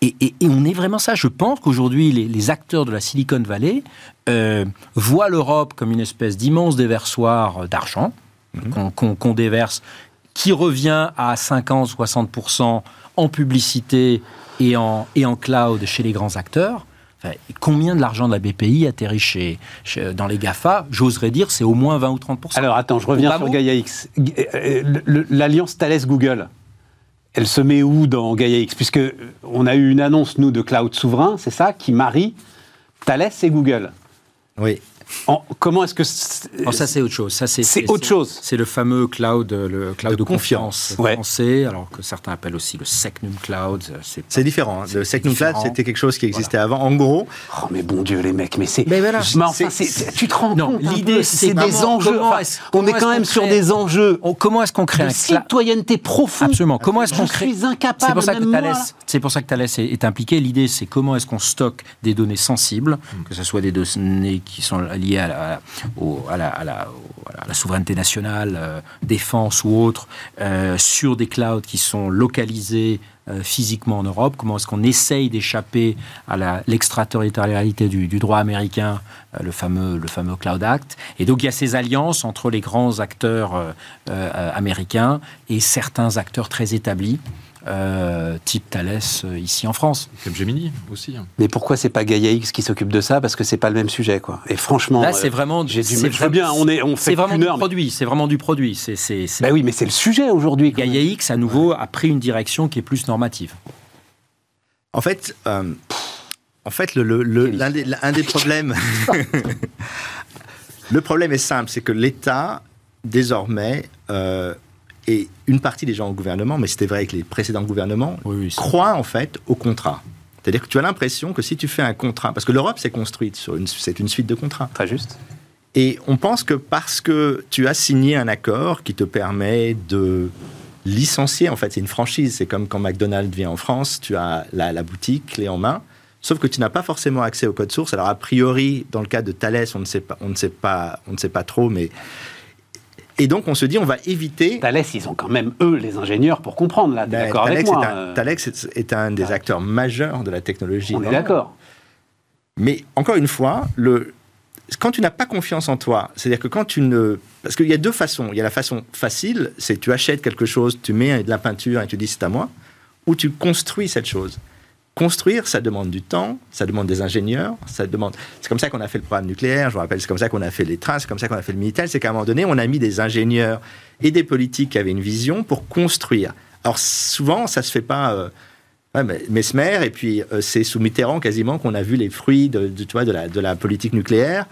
Et, on est vraiment ça. Je pense qu'aujourd'hui, les, acteurs de la Silicon Valley euh, voient l'Europe comme une espèce d'immense déversoir d'argent mhm. qu'on déverse, qui revient à 50-60% en publicité et en, et en cloud chez les grands acteurs. Enfin, combien de l'argent de la BPI atterrit chez, chez- dans les GAFA? J'oserais dire c'est au moins 20 ou 30% Alors attends, je reviens sur Gaia X. Euh, L'alliance Thales-Google, elle se met où dans Gaia X? Puisque euh, on a eu une annonce, nous, de cloud souverain, c'est ça, qui marie Thales et Google. Oui. En- comment est-ce que... c'est- Oh, ça c'est autre chose. Ça C'est autre chose. C'est le fameux cloud, le cloud de, De confiance, confiance. Ouais. français, alors que certains appellent aussi le Secnum Cloud. euh, C'est différent. hein. Le Secnum Cloud, c'était quelque chose qui existait avant. En gros, Oh mais bon Dieu les mecs, mais c'est... Mais voilà. Mais enfin, c'est- tu te rends Non, compte l'idée, c'est des enjeux. enfin, est-ce- on est quand même sur des enjeux comment est-ce qu'on crée de un cloud citoyenneté profonde. Absolument. Comment est-ce Je qu'on crée suis incapable, C'est pour ça que même moi, Thales, là. c'est pour ça que Thales est, est impliqué. L'idée, c'est comment est-ce qu'on stocke des données sensibles, que ce soit des données qui sont liées à la, à la- souveraineté nationale, euh, défense ou autre, euh, sur des clouds qui sont localisés euh, physiquement en Europe. Comment est-ce qu'on essaye d'échapper à l'extraterritorialité du, droit américain, le fameux Cloud Act? Et donc il y a ces alliances entre les grands acteurs américains et certains acteurs très établis, euh, type Thales euh, ici en France. Capgemini aussi. hein. Mais pourquoi c'est pas Gaia X qui s'occupe de ça? Parce que c'est pas le même sujet, quoi. Et franchement, Là, euh, c'est vraiment. j'ai du- c'est je veux bien, on est- on fait C'est vraiment du produit. C'est vraiment du produit. C'est. c'est- c'est- bah oui, mais c'est le sujet aujourd'hui. Gaia. X, à nouveau, a pris une direction qui est plus normative. En fait, euh, en fait, le, le- le- l'un des, l'un des problèmes, le problème est simple, c'est que l'État désormais euh, et une partie des gens au gouvernement, mais c'était vrai avec les précédents gouvernements, Oui, oui, c'est- croient en fait au contrat. C'est-à-dire que tu as l'impression que si tu fais un contrat, parce que l'Europe s'est construite sur une, c'est une suite de contrats. Très juste. Et on pense que parce que tu as signé un accord qui te permet de licencier, en fait, c'est une franchise. C'est comme quand McDonald's vient en France, tu as la, la boutique, clé en main. Sauf que tu n'as pas forcément accès au code source. Alors, a priori, dans le cas de Thales, on ne sait pas, on ne sait pas, on ne sait pas trop, mais. Et donc, on se dit, on va éviter. Thales, ils ont quand même, eux, les ingénieurs pour comprendre, là. Ben, d'accord avec moi est un, euh, Thales est, est un des Ouais. acteurs majeurs de la technologie. On est d'accord. Mais encore une fois, le, quand tu n'as pas confiance en toi, c'est-à-dire que quand tu ne... Parce qu'il y a deux façons. Il y a la façon facile, c'est tu achètes quelque chose, tu mets de la peinture et tu dis c'est à moi, ou tu construis cette chose. Construire, ça demande du temps, ça demande des ingénieurs, ça demande. C'est comme ça qu'on a fait le programme nucléaire, je vous rappelle, c'est comme ça qu'on a fait les trains, c'est comme ça qu'on a fait le militaire, c'est qu'à un moment donné, on a mis des ingénieurs et des politiques qui avaient une vision pour construire. Alors souvent, ça se fait pas. euh, Mesmer, et puis euh, c'est sous Mitterrand quasiment qu'on a vu les fruits de, tu vois, de, la, politique nucléaire.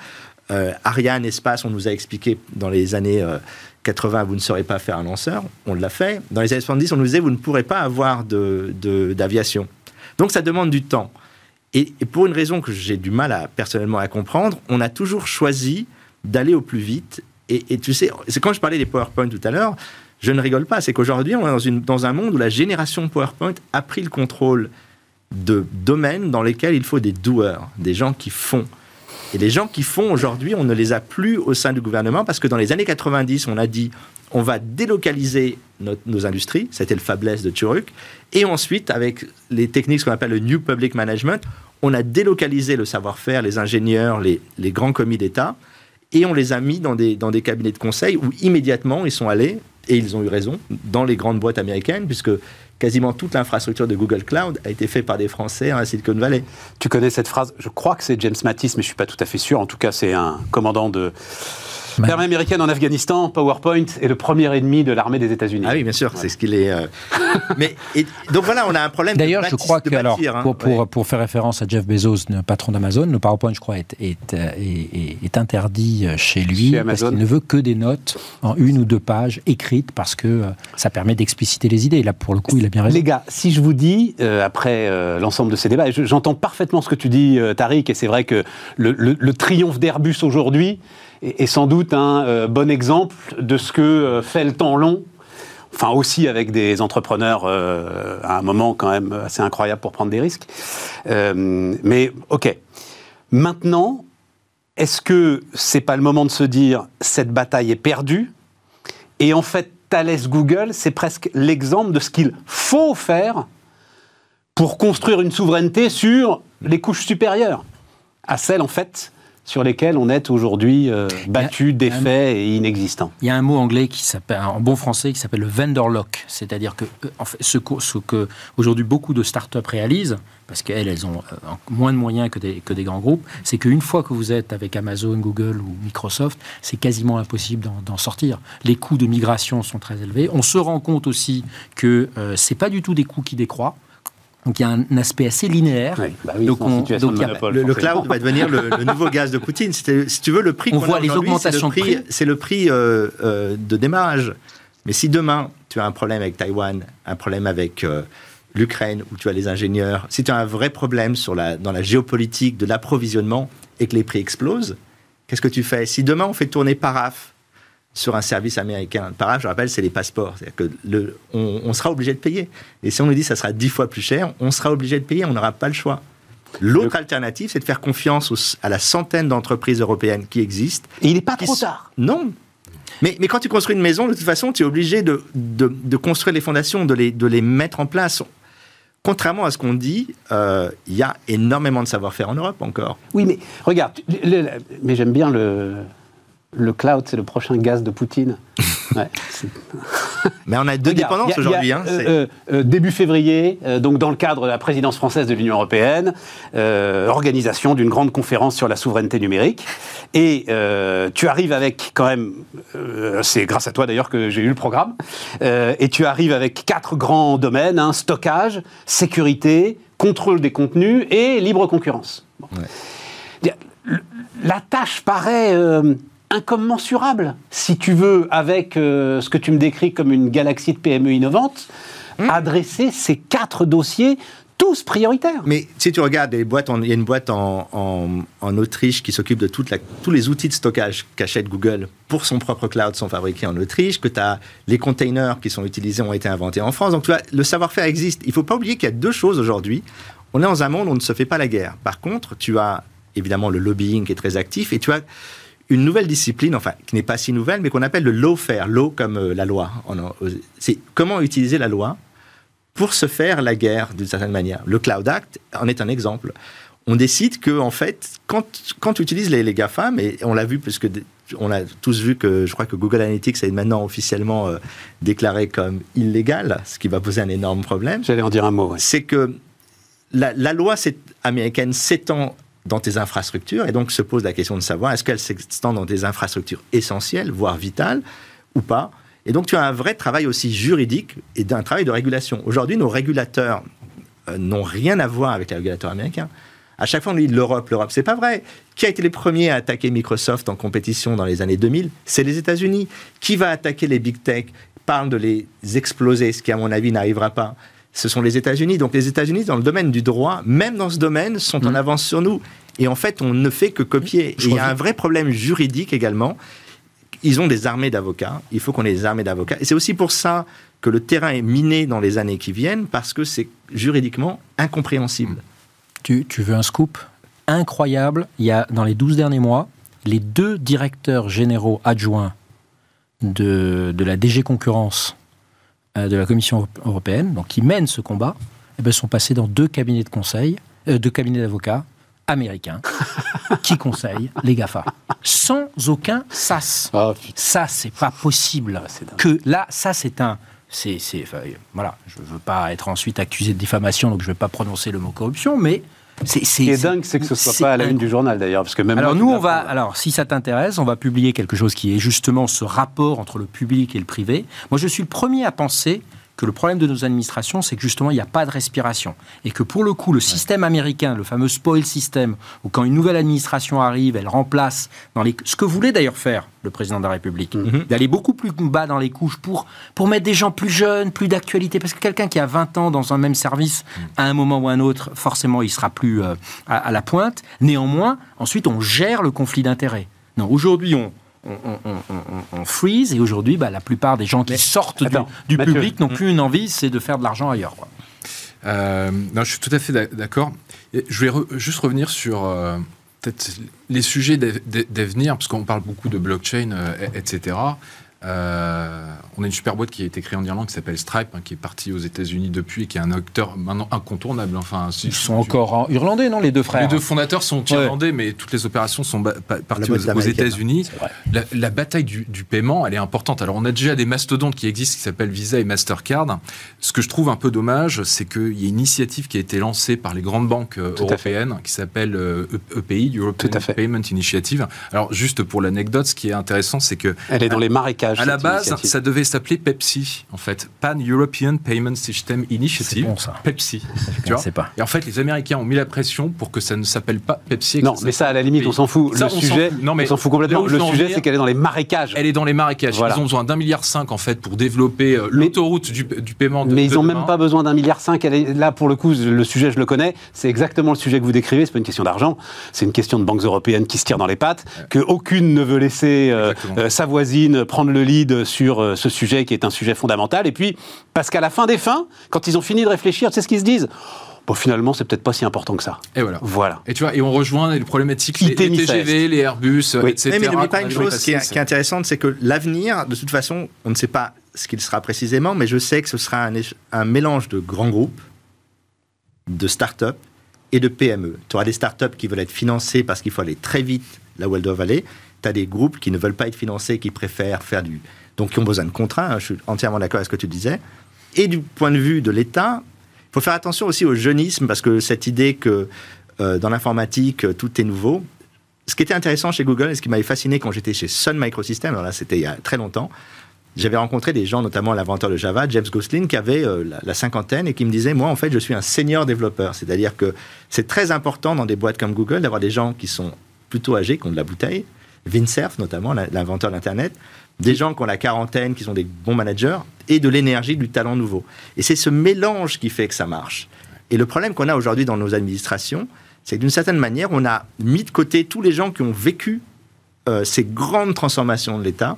Euh, Ariane Espace, on nous a expliqué dans les années euh, 80, vous ne saurez pas faire un lanceur. On l'a fait. Dans les années 70, on nous disait, vous ne pourrez pas avoir de- de- d'aviation. Donc ça demande du temps. Et, pour une raison que j'ai du mal à, personnellement à comprendre, on a toujours choisi d'aller au plus vite. Et, tu sais, c'est quand je parlais des PowerPoint tout à l'heure, je ne rigole pas. C'est qu'aujourd'hui, on est dans, dans un monde où la génération PowerPoint a pris le contrôle de domaines dans lesquels il faut des doueurs, des gens qui font. Et les gens qui font aujourd'hui, on ne les a plus au sein du gouvernement parce que dans les années 90, on a dit on va délocaliser nos industries, c'était le faiblesse de Turuk, et ensuite avec les techniques qu'on appelle le New Public Management, on a délocalisé le savoir-faire, les ingénieurs, les, les grands commis d'État, et on les a mis dans des, dans des cabinets de conseil où immédiatement ils sont allés, et ils ont eu raison, dans les grandes boîtes américaines, puisque quasiment toute l'infrastructure de Google Cloud a été faite par des Français à Silicon Valley. Tu connais cette phrase? Je crois que c'est James Mattis, mais je suis pas tout à fait sûr. En tout cas, c'est un commandant de. L'armée américaine en Afghanistan. PowerPoint est le premier ennemi de l'armée des États-Unis. Ah oui, bien sûr, c'est ce qu'il est. euh, Mais et- donc voilà, on a un problème. de D'ailleurs, je crois que, alors, bâtir, hein. pour, pour, Ouais. pour faire référence à Jeff Bezos, le patron d'Amazon, le PowerPoint, je crois, est, est, euh, est- est- est interdit euh, chez lui Chez parce qu'il ne veut que des notes en une ou deux pages écrites parce que ça permet d'expliciter les idées. Là, pour le coup, il a bien raison. Les gars, si je vous dis, euh, après euh, l'ensemble de ces débats, j'entends parfaitement ce que tu dis, euh, Tariq, et c'est vrai que le, le- le triomphe d'Airbus aujourd'hui est, sans doute un euh, bon exemple de ce que euh, fait le temps long. Enfin, aussi avec des entrepreneurs euh, à un moment quand même assez incroyable pour prendre des risques. Mais ok. Maintenant, est-ce que c'est pas le moment de se dire cette bataille est perdue? Et en fait, Thales Google, c'est presque l'exemple de ce qu'il faut faire pour construire une souveraineté sur les couches supérieures, à celles en fait sur lesquels on est aujourd'hui euh, battu, défait et inexistant. Il y a un mot anglais qui s'appelle, en bon français, qui s'appelle le vendor lock. C'est-à-dire que, euh, en fait, ce, que- ce que aujourd'hui beaucoup de startups réalisent, parce qu'elles, elles ont euh, moins de moyens que des, que des grands groupes, c'est qu'une fois que vous êtes avec Amazon, Google ou Microsoft, c'est quasiment impossible d'en, d'en sortir. Les coûts de migration sont très élevés. On se rend compte aussi que euh, c'est pas du tout des coûts qui décroît. Donc il y a un aspect assez linéaire. Oui, bah oui, Donc on- donc de monopole, Le, cloud va devenir le, le nouveau gaz de Poutine. Si tu veux, le prix On qu'on voit a les augmentations de c'est le prix. C'est le prix euh, euh, de démarrage. Mais si demain, tu as un problème avec Taïwan, un problème avec euh, l'Ukraine, où tu as les ingénieurs, si tu as un vrai problème sur la, dans la géopolitique de l'approvisionnement et que les prix explosent, qu'est-ce que tu fais? Si demain, on fait tourner Paraf sur un service américain. Paraf, je rappelle, c'est les passeports. C'est-à-dire que le, on, on sera obligé de payer. Et si on nous dit que ça sera dix fois plus cher, on sera obligé de payer, on n'aura pas le choix. L'autre alternative, c'est de faire confiance aux- à la centaine d'entreprises européennes qui existent. Et il n'est pas trop sont- tard. Non. Mais, mais quand tu construis une maison, de toute façon, tu es obligé de, de- de construire les fondations, de les, de les mettre en place. Contrairement à ce qu'on dit, euh, il y a énormément de savoir-faire en Europe encore. Oui, mais regarde, le- mais j'aime bien le, le cloud, c'est le prochain gaz de Poutine. Ouais, Mais on a deux Regarde, dépendances aujourd'hui. hein, euh, euh, euh, début février, euh, donc dans le cadre de la présidence française de l'Union européenne, organisation d'une grande conférence sur la souveraineté numérique. Et tu arrives avec quand même, c'est grâce à toi d'ailleurs que j'ai eu le programme, et tu arrives avec quatre grands domaines hein, stockage, sécurité, contrôle des contenus et libre concurrence. Bon. Ouais. La tâche paraît incommensurable, si tu veux, avec euh, ce que tu me décris comme une galaxie de PME innovantes, adresser ces quatre dossiers, tous prioritaires. Mais si tu regardes les boîtes, en- il y a une boîte en, en- en Autriche qui s'occupe de toute la- tous les outils de stockage qu'achète Google pour son propre cloud sont fabriqués en Autriche, que tu as les containers qui sont utilisés ont été inventés en France. Donc tu vois, le savoir-faire existe. Il faut pas oublier qu'il y a deux choses aujourd'hui. On est dans un monde où on ne se fait pas la guerre. Par contre, tu as évidemment le lobbying qui est très actif et tu as une nouvelle discipline, enfin qui n'est pas si nouvelle, mais qu'on appelle le lawfare, law comme euh, la loi. C'est comment utiliser la loi pour se faire la guerre d'une certaine manière. Le Cloud Act en est un exemple. On décide que, en fait, quand, quand tu utilises les, les GAFAM, et on l'a vu, puisque on a tous vu que je crois que Google Analytics est maintenant officiellement euh, déclaré comme illégal, ce qui va poser un énorme problème, J'allais en dire un mot. ouais. c'est que la, la loi américaine s'étend dans tes infrastructures et donc se pose la question de savoir est-ce qu'elle s'étend dans des infrastructures essentielles, voire vitales, ou pas? Et donc tu as un vrai travail aussi juridique et d'un travail de régulation. Aujourd'hui, nos régulateurs euh, n'ont rien à voir avec les régulateurs américains. À chaque fois, on dit l'Europe, l'Europe. C'est pas vrai. Qui a été les premiers à attaquer Microsoft en compétition dans les années 2000 C'est les États-Unis. Qui va attaquer les big tech? Parle de les exploser, ce qui, à mon avis, n'arrivera pas. Ce sont les États-Unis. Donc, les États-Unis, dans le domaine du droit, même dans ce domaine, sont en avance sur nous. Et en fait, on ne fait que copier. Il y a un vrai problème juridique également. Ils ont des armées d'avocats. Il faut qu'on ait des armées d'avocats. Et c'est aussi pour ça que le terrain est miné dans les années qui viennent, parce que c'est juridiquement incompréhensible. Tu, tu veux un scoop incroyable? Il y a, dans les 12 derniers mois, les deux directeurs généraux adjoints de, de la DG Concurrence de la Commission européenne, donc qui mènent ce combat, eh ben, sont passés dans deux cabinets de conseil, euh, deux cabinets d'avocats américains qui conseillent les GAFA. Sans aucun sas. Oh. Ça, c'est pas possible. dingue. que là, ça, c'est un. C'est, enfin, voilà, je veux pas être ensuite accusé de diffamation, donc je vais pas prononcer le mot corruption, mais c'est. Ce qui est dingue, c'est que ce soit pas à la un- une du journal d'ailleurs, parce que même alors moi, nous, on va, alors si ça t'intéresse, on va publier quelque chose qui est justement ce rapport entre le public et le privé. Moi, je suis le premier à penser que le problème de nos administrations, c'est que justement, il n'y a pas de respiration. Et que pour le coup, le système américain, le fameux spoil system, où quand une nouvelle administration arrive, elle remplace dans les... ce que voulait d'ailleurs faire le président de la République, Mhm. d'aller beaucoup plus bas dans les couches pour, pour mettre des gens plus jeunes, plus d'actualité. Parce que quelqu'un qui a 20 ans dans un même service, à un moment ou à un autre, forcément, il sera plus euh, à, à la pointe. Néanmoins, ensuite, on gère le conflit d'intérêts. Non, aujourd'hui, on, on, freeze, et aujourd'hui, bah, la plupart des gens qui sortent du- attends, du, Mathieu. public n'ont plus une envie, c'est de faire de l'argent ailleurs. quoi. Euh, non, je suis tout à fait d'ac- d'accord. Je vais re- juste revenir sur euh, peut-être les sujets d'av- d'avenir, parce qu'on parle beaucoup de blockchain, euh, et- etc. Euh, on a une super boîte qui a été créée en Irlande qui s'appelle Stripe, hein, qui est partie aux États-Unis depuis et qui est un acteur maintenant incontournable. Enfin, Ils sont encore en irlandais, non, les deux frères Les deux fondateurs sont Ouais. irlandais, mais toutes les opérations sont parties aux. États-Unis. La, la bataille du, du paiement, elle est importante. Alors, on a déjà des mastodontes qui existent, qui s'appellent Visa et Mastercard. Ce que je trouve un peu dommage, c'est qu'il y a une initiative qui a été lancée par les grandes banques euh, Tout européennes, qui s'appelle euh, EPI, European Tout à fait. Payment Initiative. Alors, juste pour l'anecdote, ce qui est intéressant, c'est que Elle est dans les marécages. À la base, initiative. ça devait s'appeler Pepsi, en fait. Pan European Payment System Initiative. Bon, ça. Pepsi. tu Je vois pas. et en fait, les Américains ont mis la pression pour que ça ne s'appelle pas Pepsi. Non, mais ça, à la limite, on s'en fout. Ça, le sujet. Non, mais on s'en fout complètement. Le sujet, c'est qu'elle est dans les marécages. Elle est dans les marécages. Voilà. Ils ont besoin d'un milliard cinq en fait pour développer euh, l'autoroute du, du paiement. De, Mais ils n'ont même pas besoin d'un milliard cinq. Elle est- Là, pour le coup, le sujet, je le connais. C'est exactement le sujet que vous décrivez. C'est pas une question d'argent. C'est une question de banques européennes qui se tirent dans les pattes, que aucune ne veut laisser euh, euh, sa voisine prendre le lead sur euh, ce sujet qui est un sujet fondamental. Et puis, parce qu'à la fin des fins, quand ils ont fini de réfléchir, tu sais ce qu'ils se disent? Bon, finalement, c'est peut-être pas si important que ça. Et voilà. Voilà. Et tu vois, et on rejoint les problématiques, les, IT les TGV, les Airbus, Oui. etc. Mais, mais n'oubliez pas une a chose qui est, qui est intéressante, c'est que l'avenir, de toute façon, on ne sait pas ce qu'il sera précisément, mais je sais que ce sera un, un mélange de grands groupes, de start-up et de PME. Tu auras des start-up qui veulent être financées parce qu'il faut aller très vite là où elles doivent aller. Tu des groupes qui ne veulent pas être financés, qui préfèrent faire du. Donc, qui ont besoin de contrats. hein, je suis entièrement d'accord avec ce que tu disais. Et du point de vue de l'État, il faut faire attention aussi au jeunisme, parce que cette idée que euh, dans l'informatique, euh, tout est nouveau. Ce qui était intéressant chez Google et ce qui m'avait fasciné quand j'étais chez Sun Microsystems, alors là c'était il y a très longtemps, j'avais rencontré des gens, notamment l'inventeur de Java, James Gosselin, qui avait euh, la cinquantaine et qui me disait Moi, en fait, je suis un senior développeur. C'est-à-dire que c'est très important dans des boîtes comme Google d'avoir des gens qui sont plutôt âgés, qui ont de la bouteille. Vincerf, notamment, l'inventeur d'Internet. Des gens qui ont la quarantaine, qui sont des bons managers, et de l'énergie, du talent nouveau. Et c'est ce mélange qui fait que ça marche. Et le problème qu'on a aujourd'hui dans nos administrations, c'est que d'une certaine manière, on a mis de côté tous les gens qui ont vécu euh, ces grandes transformations de l'État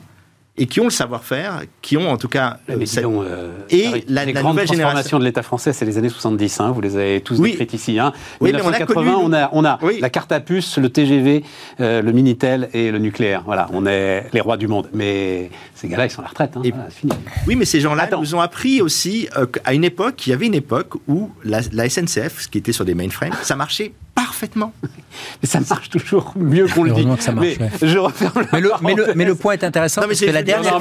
et qui ont le savoir-faire, qui ont en tout cas Mais euh, cette- euh, Et la- les la nouvelle génération- de l'État français, c'est les années 70. hein, vous les avez tous Oui. décrites ici. Hein. Oui, mais on a 1980, connu, on a, on a Oui. la carte à puce, le TGV, euh, le Minitel et le nucléaire. Voilà, on est les rois du monde. Mais ces gars-là, ils sont à la retraite. hein. Et- Voilà, fini. Oui, mais ces gens-là nous ont appris aussi euh, qu'à une époque, il y avait une époque où la, la SNCF, ce qui était sur des mainframes, ça marchait parfaitement. Mais ça marche toujours mieux qu'on le dit. Heureusement que ça marche, mais ouais. je referme la Mais le, mais, le, mais le parenthèse. point est intéressant Non, mais parce que la dernière,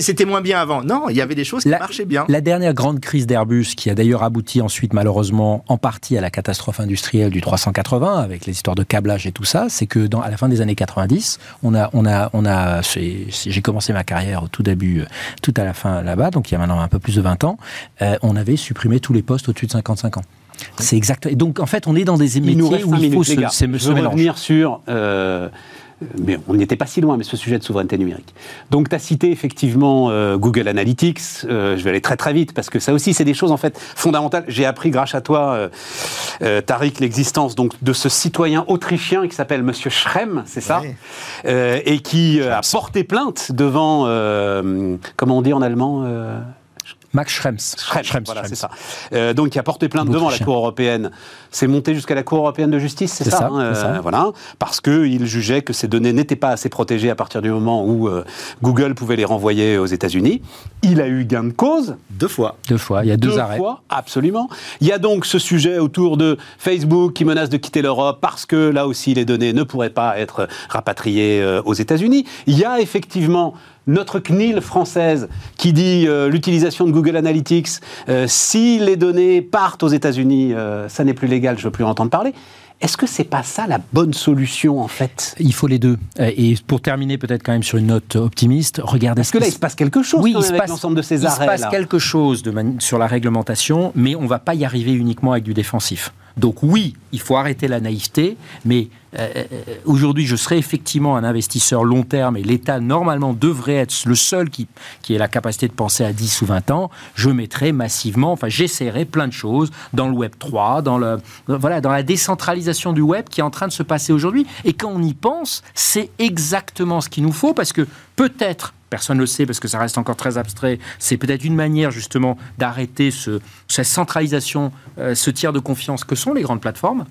c'était moins bien avant. Non, il y avait des choses qui La- marchaient bien. La dernière grande crise d'Airbus, qui a d'ailleurs abouti ensuite malheureusement en partie à la catastrophe industrielle du 380, avec les histoires de câblage et tout ça, c'est que dans, à la fin des années 90, on a, on a, on a, j'ai commencé ma carrière au tout début, euh, tout à la fin là-bas, donc il y a maintenant un peu plus de 20 ans, euh, on avait supprimé tous les postes au-dessus de 55 ans. C'est exact. Et donc en fait, on est dans des Il nous métiers reste où il faut minutes, se, se, Je veux revenir sur... euh, mais on n'y était pas si loin, mais ce sujet de souveraineté numérique. Donc, tu as cité effectivement euh, Google Analytics. Euh, je vais aller très très vite parce que ça aussi, c'est des choses en fait fondamentales. J'ai appris grâce à toi, euh, euh, Tariq, l'existence donc de ce citoyen autrichien qui s'appelle Monsieur Schrem, c'est ça. Euh, et qui euh, a porté plainte devant, euh, comment on dit en allemand euh, Max Schrems. Schrems, Schrems, voilà, c'est ça. Euh, donc, qui a porté plainte devant la. Cour européenne. C'est monté jusqu'à la Cour européenne de justice, c'est ça, ça, hein, c'est ça. euh, Voilà, parce qu'il jugeait que ces données n'étaient pas assez protégées à partir du moment où euh, Google pouvait les renvoyer aux États-Unis. Il a eu gain de cause. Deux fois. Deux fois, il y a deux, arrêts. fois, absolument. Il y a donc ce sujet autour de Facebook qui menace de quitter l'Europe parce que là aussi les données ne pourraient pas être rapatriées euh, aux États-Unis. Il y a effectivement notre CNIL française qui dit euh, l'utilisation de Google Analytics, euh, si les données partent aux États-Unis, euh, ça n'est plus légal, je ne veux plus en entendre parler. Est-ce que c'est pas ça la bonne solution en fait? Il faut les deux. Et pour terminer peut-être quand même sur une note optimiste, regardez Parce ce que là, il se passe quelque chose oui, il se passe, l'ensemble de ces il se arrêts. passe là. quelque chose de sur la réglementation, mais on ne va pas y arriver uniquement avec du défensif. Donc oui, il faut arrêter la naïveté, mais euh, euh, aujourd'hui, je serais effectivement un investisseur long terme et l'État, normalement, devrait être le seul qui, qui ait la capacité de penser à 10 ou 20 ans. Je mettrai massivement, enfin, j'essaierai plein de choses dans le Web 3, dans, le, voilà, dans la décentralisation du Web qui est en train de se passer aujourd'hui. Et quand on y pense, c'est exactement ce qu'il nous faut parce que peut-être personne ne le sait parce que ça reste encore très abstrait. C'est peut-être une manière justement d'arrêter ce, cette centralisation, euh, ce tiers de confiance que sont les grandes plateformes.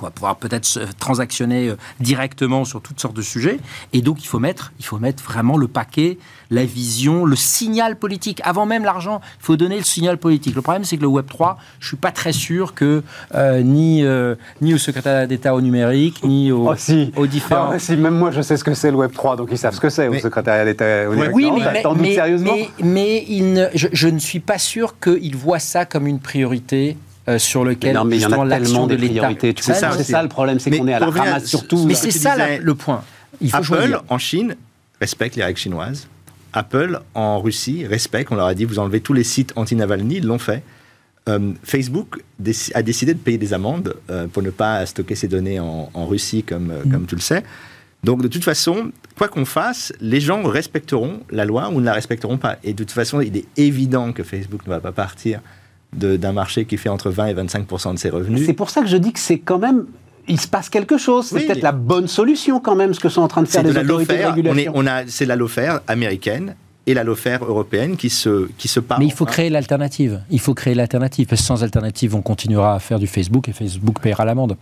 On va pouvoir peut-être se transactionner euh, directement sur toutes sortes de sujets. Et donc, il faut mettre, il faut mettre vraiment le paquet, la vision, le signal politique. Avant même l'argent, il faut donner le signal politique. Le problème, c'est que le Web 3, je suis pas très sûr que euh, ni, euh, ni au secrétaire d'État au numérique, ni au, Oh, si. aux différents... Ah, si, même moi, je sais ce que c'est le Web 3, donc ils savent ce que c'est au secrétariat d'État. au numérique. Oui, Non, mais, mais- mais- mais il ne- je, je ne suis pas sûr qu'il voit ça comme une priorité euh, sur Mais lequel non, mais il y en justement a tellement de des l'État. priorités. Tu C'est ça C'est aussi. ça le problème, c'est qu'on est à la ramasse surtout. Mais ce c'est ça la- le point. Il faut Apple, choisir. en Chine, respecte les règles chinoises. Apple, en Russie, respecte. On leur a dit, vous enlevez tous les sites anti-Navalny, ils l'ont fait. Euh, Facebook a décidé de payer des amendes euh, pour ne pas stocker ses données en, en Russie, comme, Mm. comme tu le sais. Donc, de toute façon, quoi qu'on fasse, les gens respecteront la loi ou ne la respecteront pas. Et de toute façon, il est évident que Facebook ne va pas partir d'un marché qui fait entre 20 et 25 de ses revenus. C'est pour ça que je dis que c'est quand même. Il se passe quelque chose. C'est Oui, peut-être mais- la bonne solution quand même, ce que sont en train de faire de les la autorités de. On est, régulation. on a, c'est la lawfare américaine et la lawfare européenne qui se, qui se parlent. Mais il faut enfin. créer l'alternative. Il faut créer l'alternative. Parce que sans alternative, on continuera à faire du Facebook et Facebook paiera l'amende.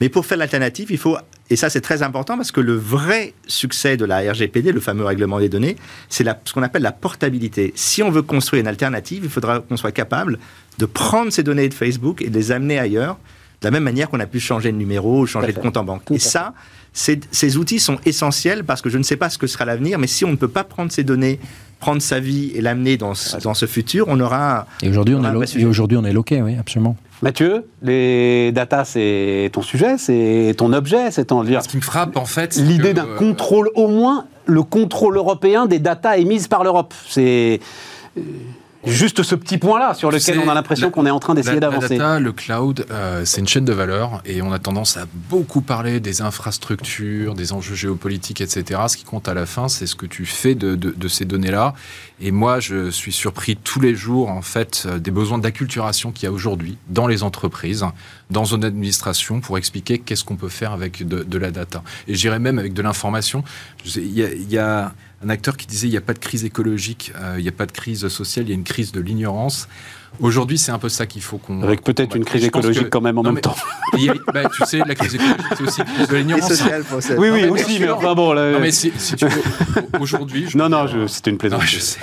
Mais pour faire l'alternative, il faut, et ça c'est très important parce que le vrai succès de la RGPD, le fameux règlement des données, c'est la- ce qu'on appelle la portabilité. Si on veut construire une alternative, il faudra qu'on soit capable de prendre ces données de Facebook et de les amener ailleurs, de la même manière qu'on a pu changer de numéro ou changer de compte en banque. Tout et ça, ces outils sont essentiels parce que je ne sais pas ce que sera l'avenir, mais si on ne peut pas prendre ces données, prendre sa vie et l'amener dans, ce- dans ce futur, on aura... Et aujourd'hui, on, est aujourd'hui, on est loqué, oui, absolument. Mathieu, les data, c'est ton sujet, c'est ton objet, c'est ton. Ce qui me frappe, en fait, c'est L'idée d'un euh, contrôle, au moins le contrôle européen des datas émises par l'Europe. C'est euh, juste ce petit point-là sur lequel on a l'impression qu'on est en train d'essayer d'avancer. La data, le cloud, euh, c'est une chaîne de valeur et on a tendance à beaucoup parler des infrastructures, des enjeux géopolitiques, etc. Ce qui compte à la fin, c'est ce que tu fais de, de- de ces données-là. Et moi, je suis surpris tous les jours, en fait, euh, des besoins d'acculturation qu'il y a aujourd'hui dans les entreprises, dans une administration, pour expliquer qu'est-ce qu'on peut faire avec de, de la data. Et j'irais même avec de l'information. Je sais, Il y a- il y a un acteur qui disait il n'y a pas de crise écologique, euh, il n'y a pas de crise sociale, il y a une crise de l'ignorance. Aujourd'hui, c'est un peu ça qu'il faut qu'on. Avec peut-être une crise écologique que- quand même en Non, même mais temps. bah, tu sais, la crise écologique, c'est aussi de l'ignorance. Oui, oui, Non, mais aussi, mais enfin bon. là- Non, mais si, si tu veux, aujourd'hui. je non, non, reviens- je- c'était une Non, plaisanterie. je sais.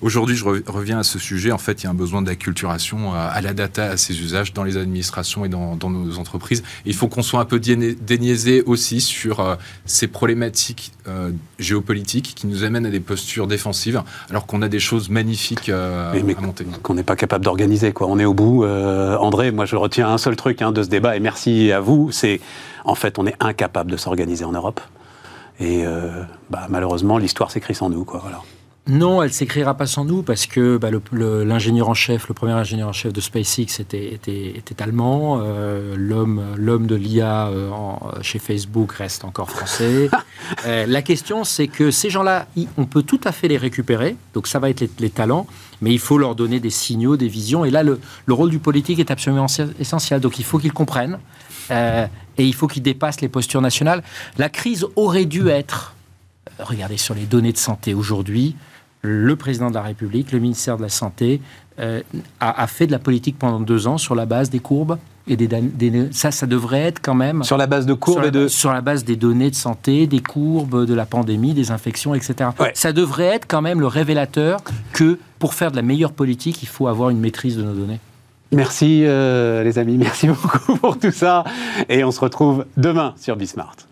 Aujourd'hui, je re- reviens à ce sujet. En fait, il y a un besoin d'acculturation à, à la data, à ses usages dans les administrations et dans, dans nos entreprises. Et il faut qu'on soit un peu déni- déniaisé aussi sur euh, ces problématiques euh, géopolitiques qui nous amènent à des postures défensives, alors qu'on a des choses magnifiques euh, Mais- mais à monter. qu'on n'est pas capable d'organiser. Quoi. On est au bout. Euh, André, moi je retiens un seul truc hein, de ce débat, et merci à vous, c'est en fait on est incapable de s'organiser en Europe. Et euh, bah, malheureusement, l'histoire s'écrit sans nous. Quoi, voilà. Non, elle s'écrira pas sans nous parce que bah, le- le- l'ingénieur en chef, le premier ingénieur en chef de SpaceX était, était, était allemand. Euh, L'homme l'homme de l'IA euh, en- chez Facebook reste encore français. Euh, la question, c'est que ces gens-là, on peut tout à fait les récupérer. Donc ça va être les, les talents, mais il faut leur donner des signaux, des visions. Et là, le, le rôle du politique est absolument essentiel. Donc il faut qu'ils comprennent euh, et il faut qu'ils dépassent les postures nationales. La crise aurait dû être regardez sur les données de santé aujourd'hui, le président de la République, le ministère de la Santé, euh, a, a fait de la politique pendant deux ans sur la base des courbes et des, ça, ça devrait être quand même Sur la base de courbes la, et de. sur la base des données de santé, des courbes de la pandémie, des infections, etc. Ouais. Ça devrait être quand même le révélateur que pour faire de la meilleure politique, il faut avoir une maîtrise de nos données. Merci euh, les amis, merci beaucoup pour tout ça. Et on se retrouve demain sur Bismart.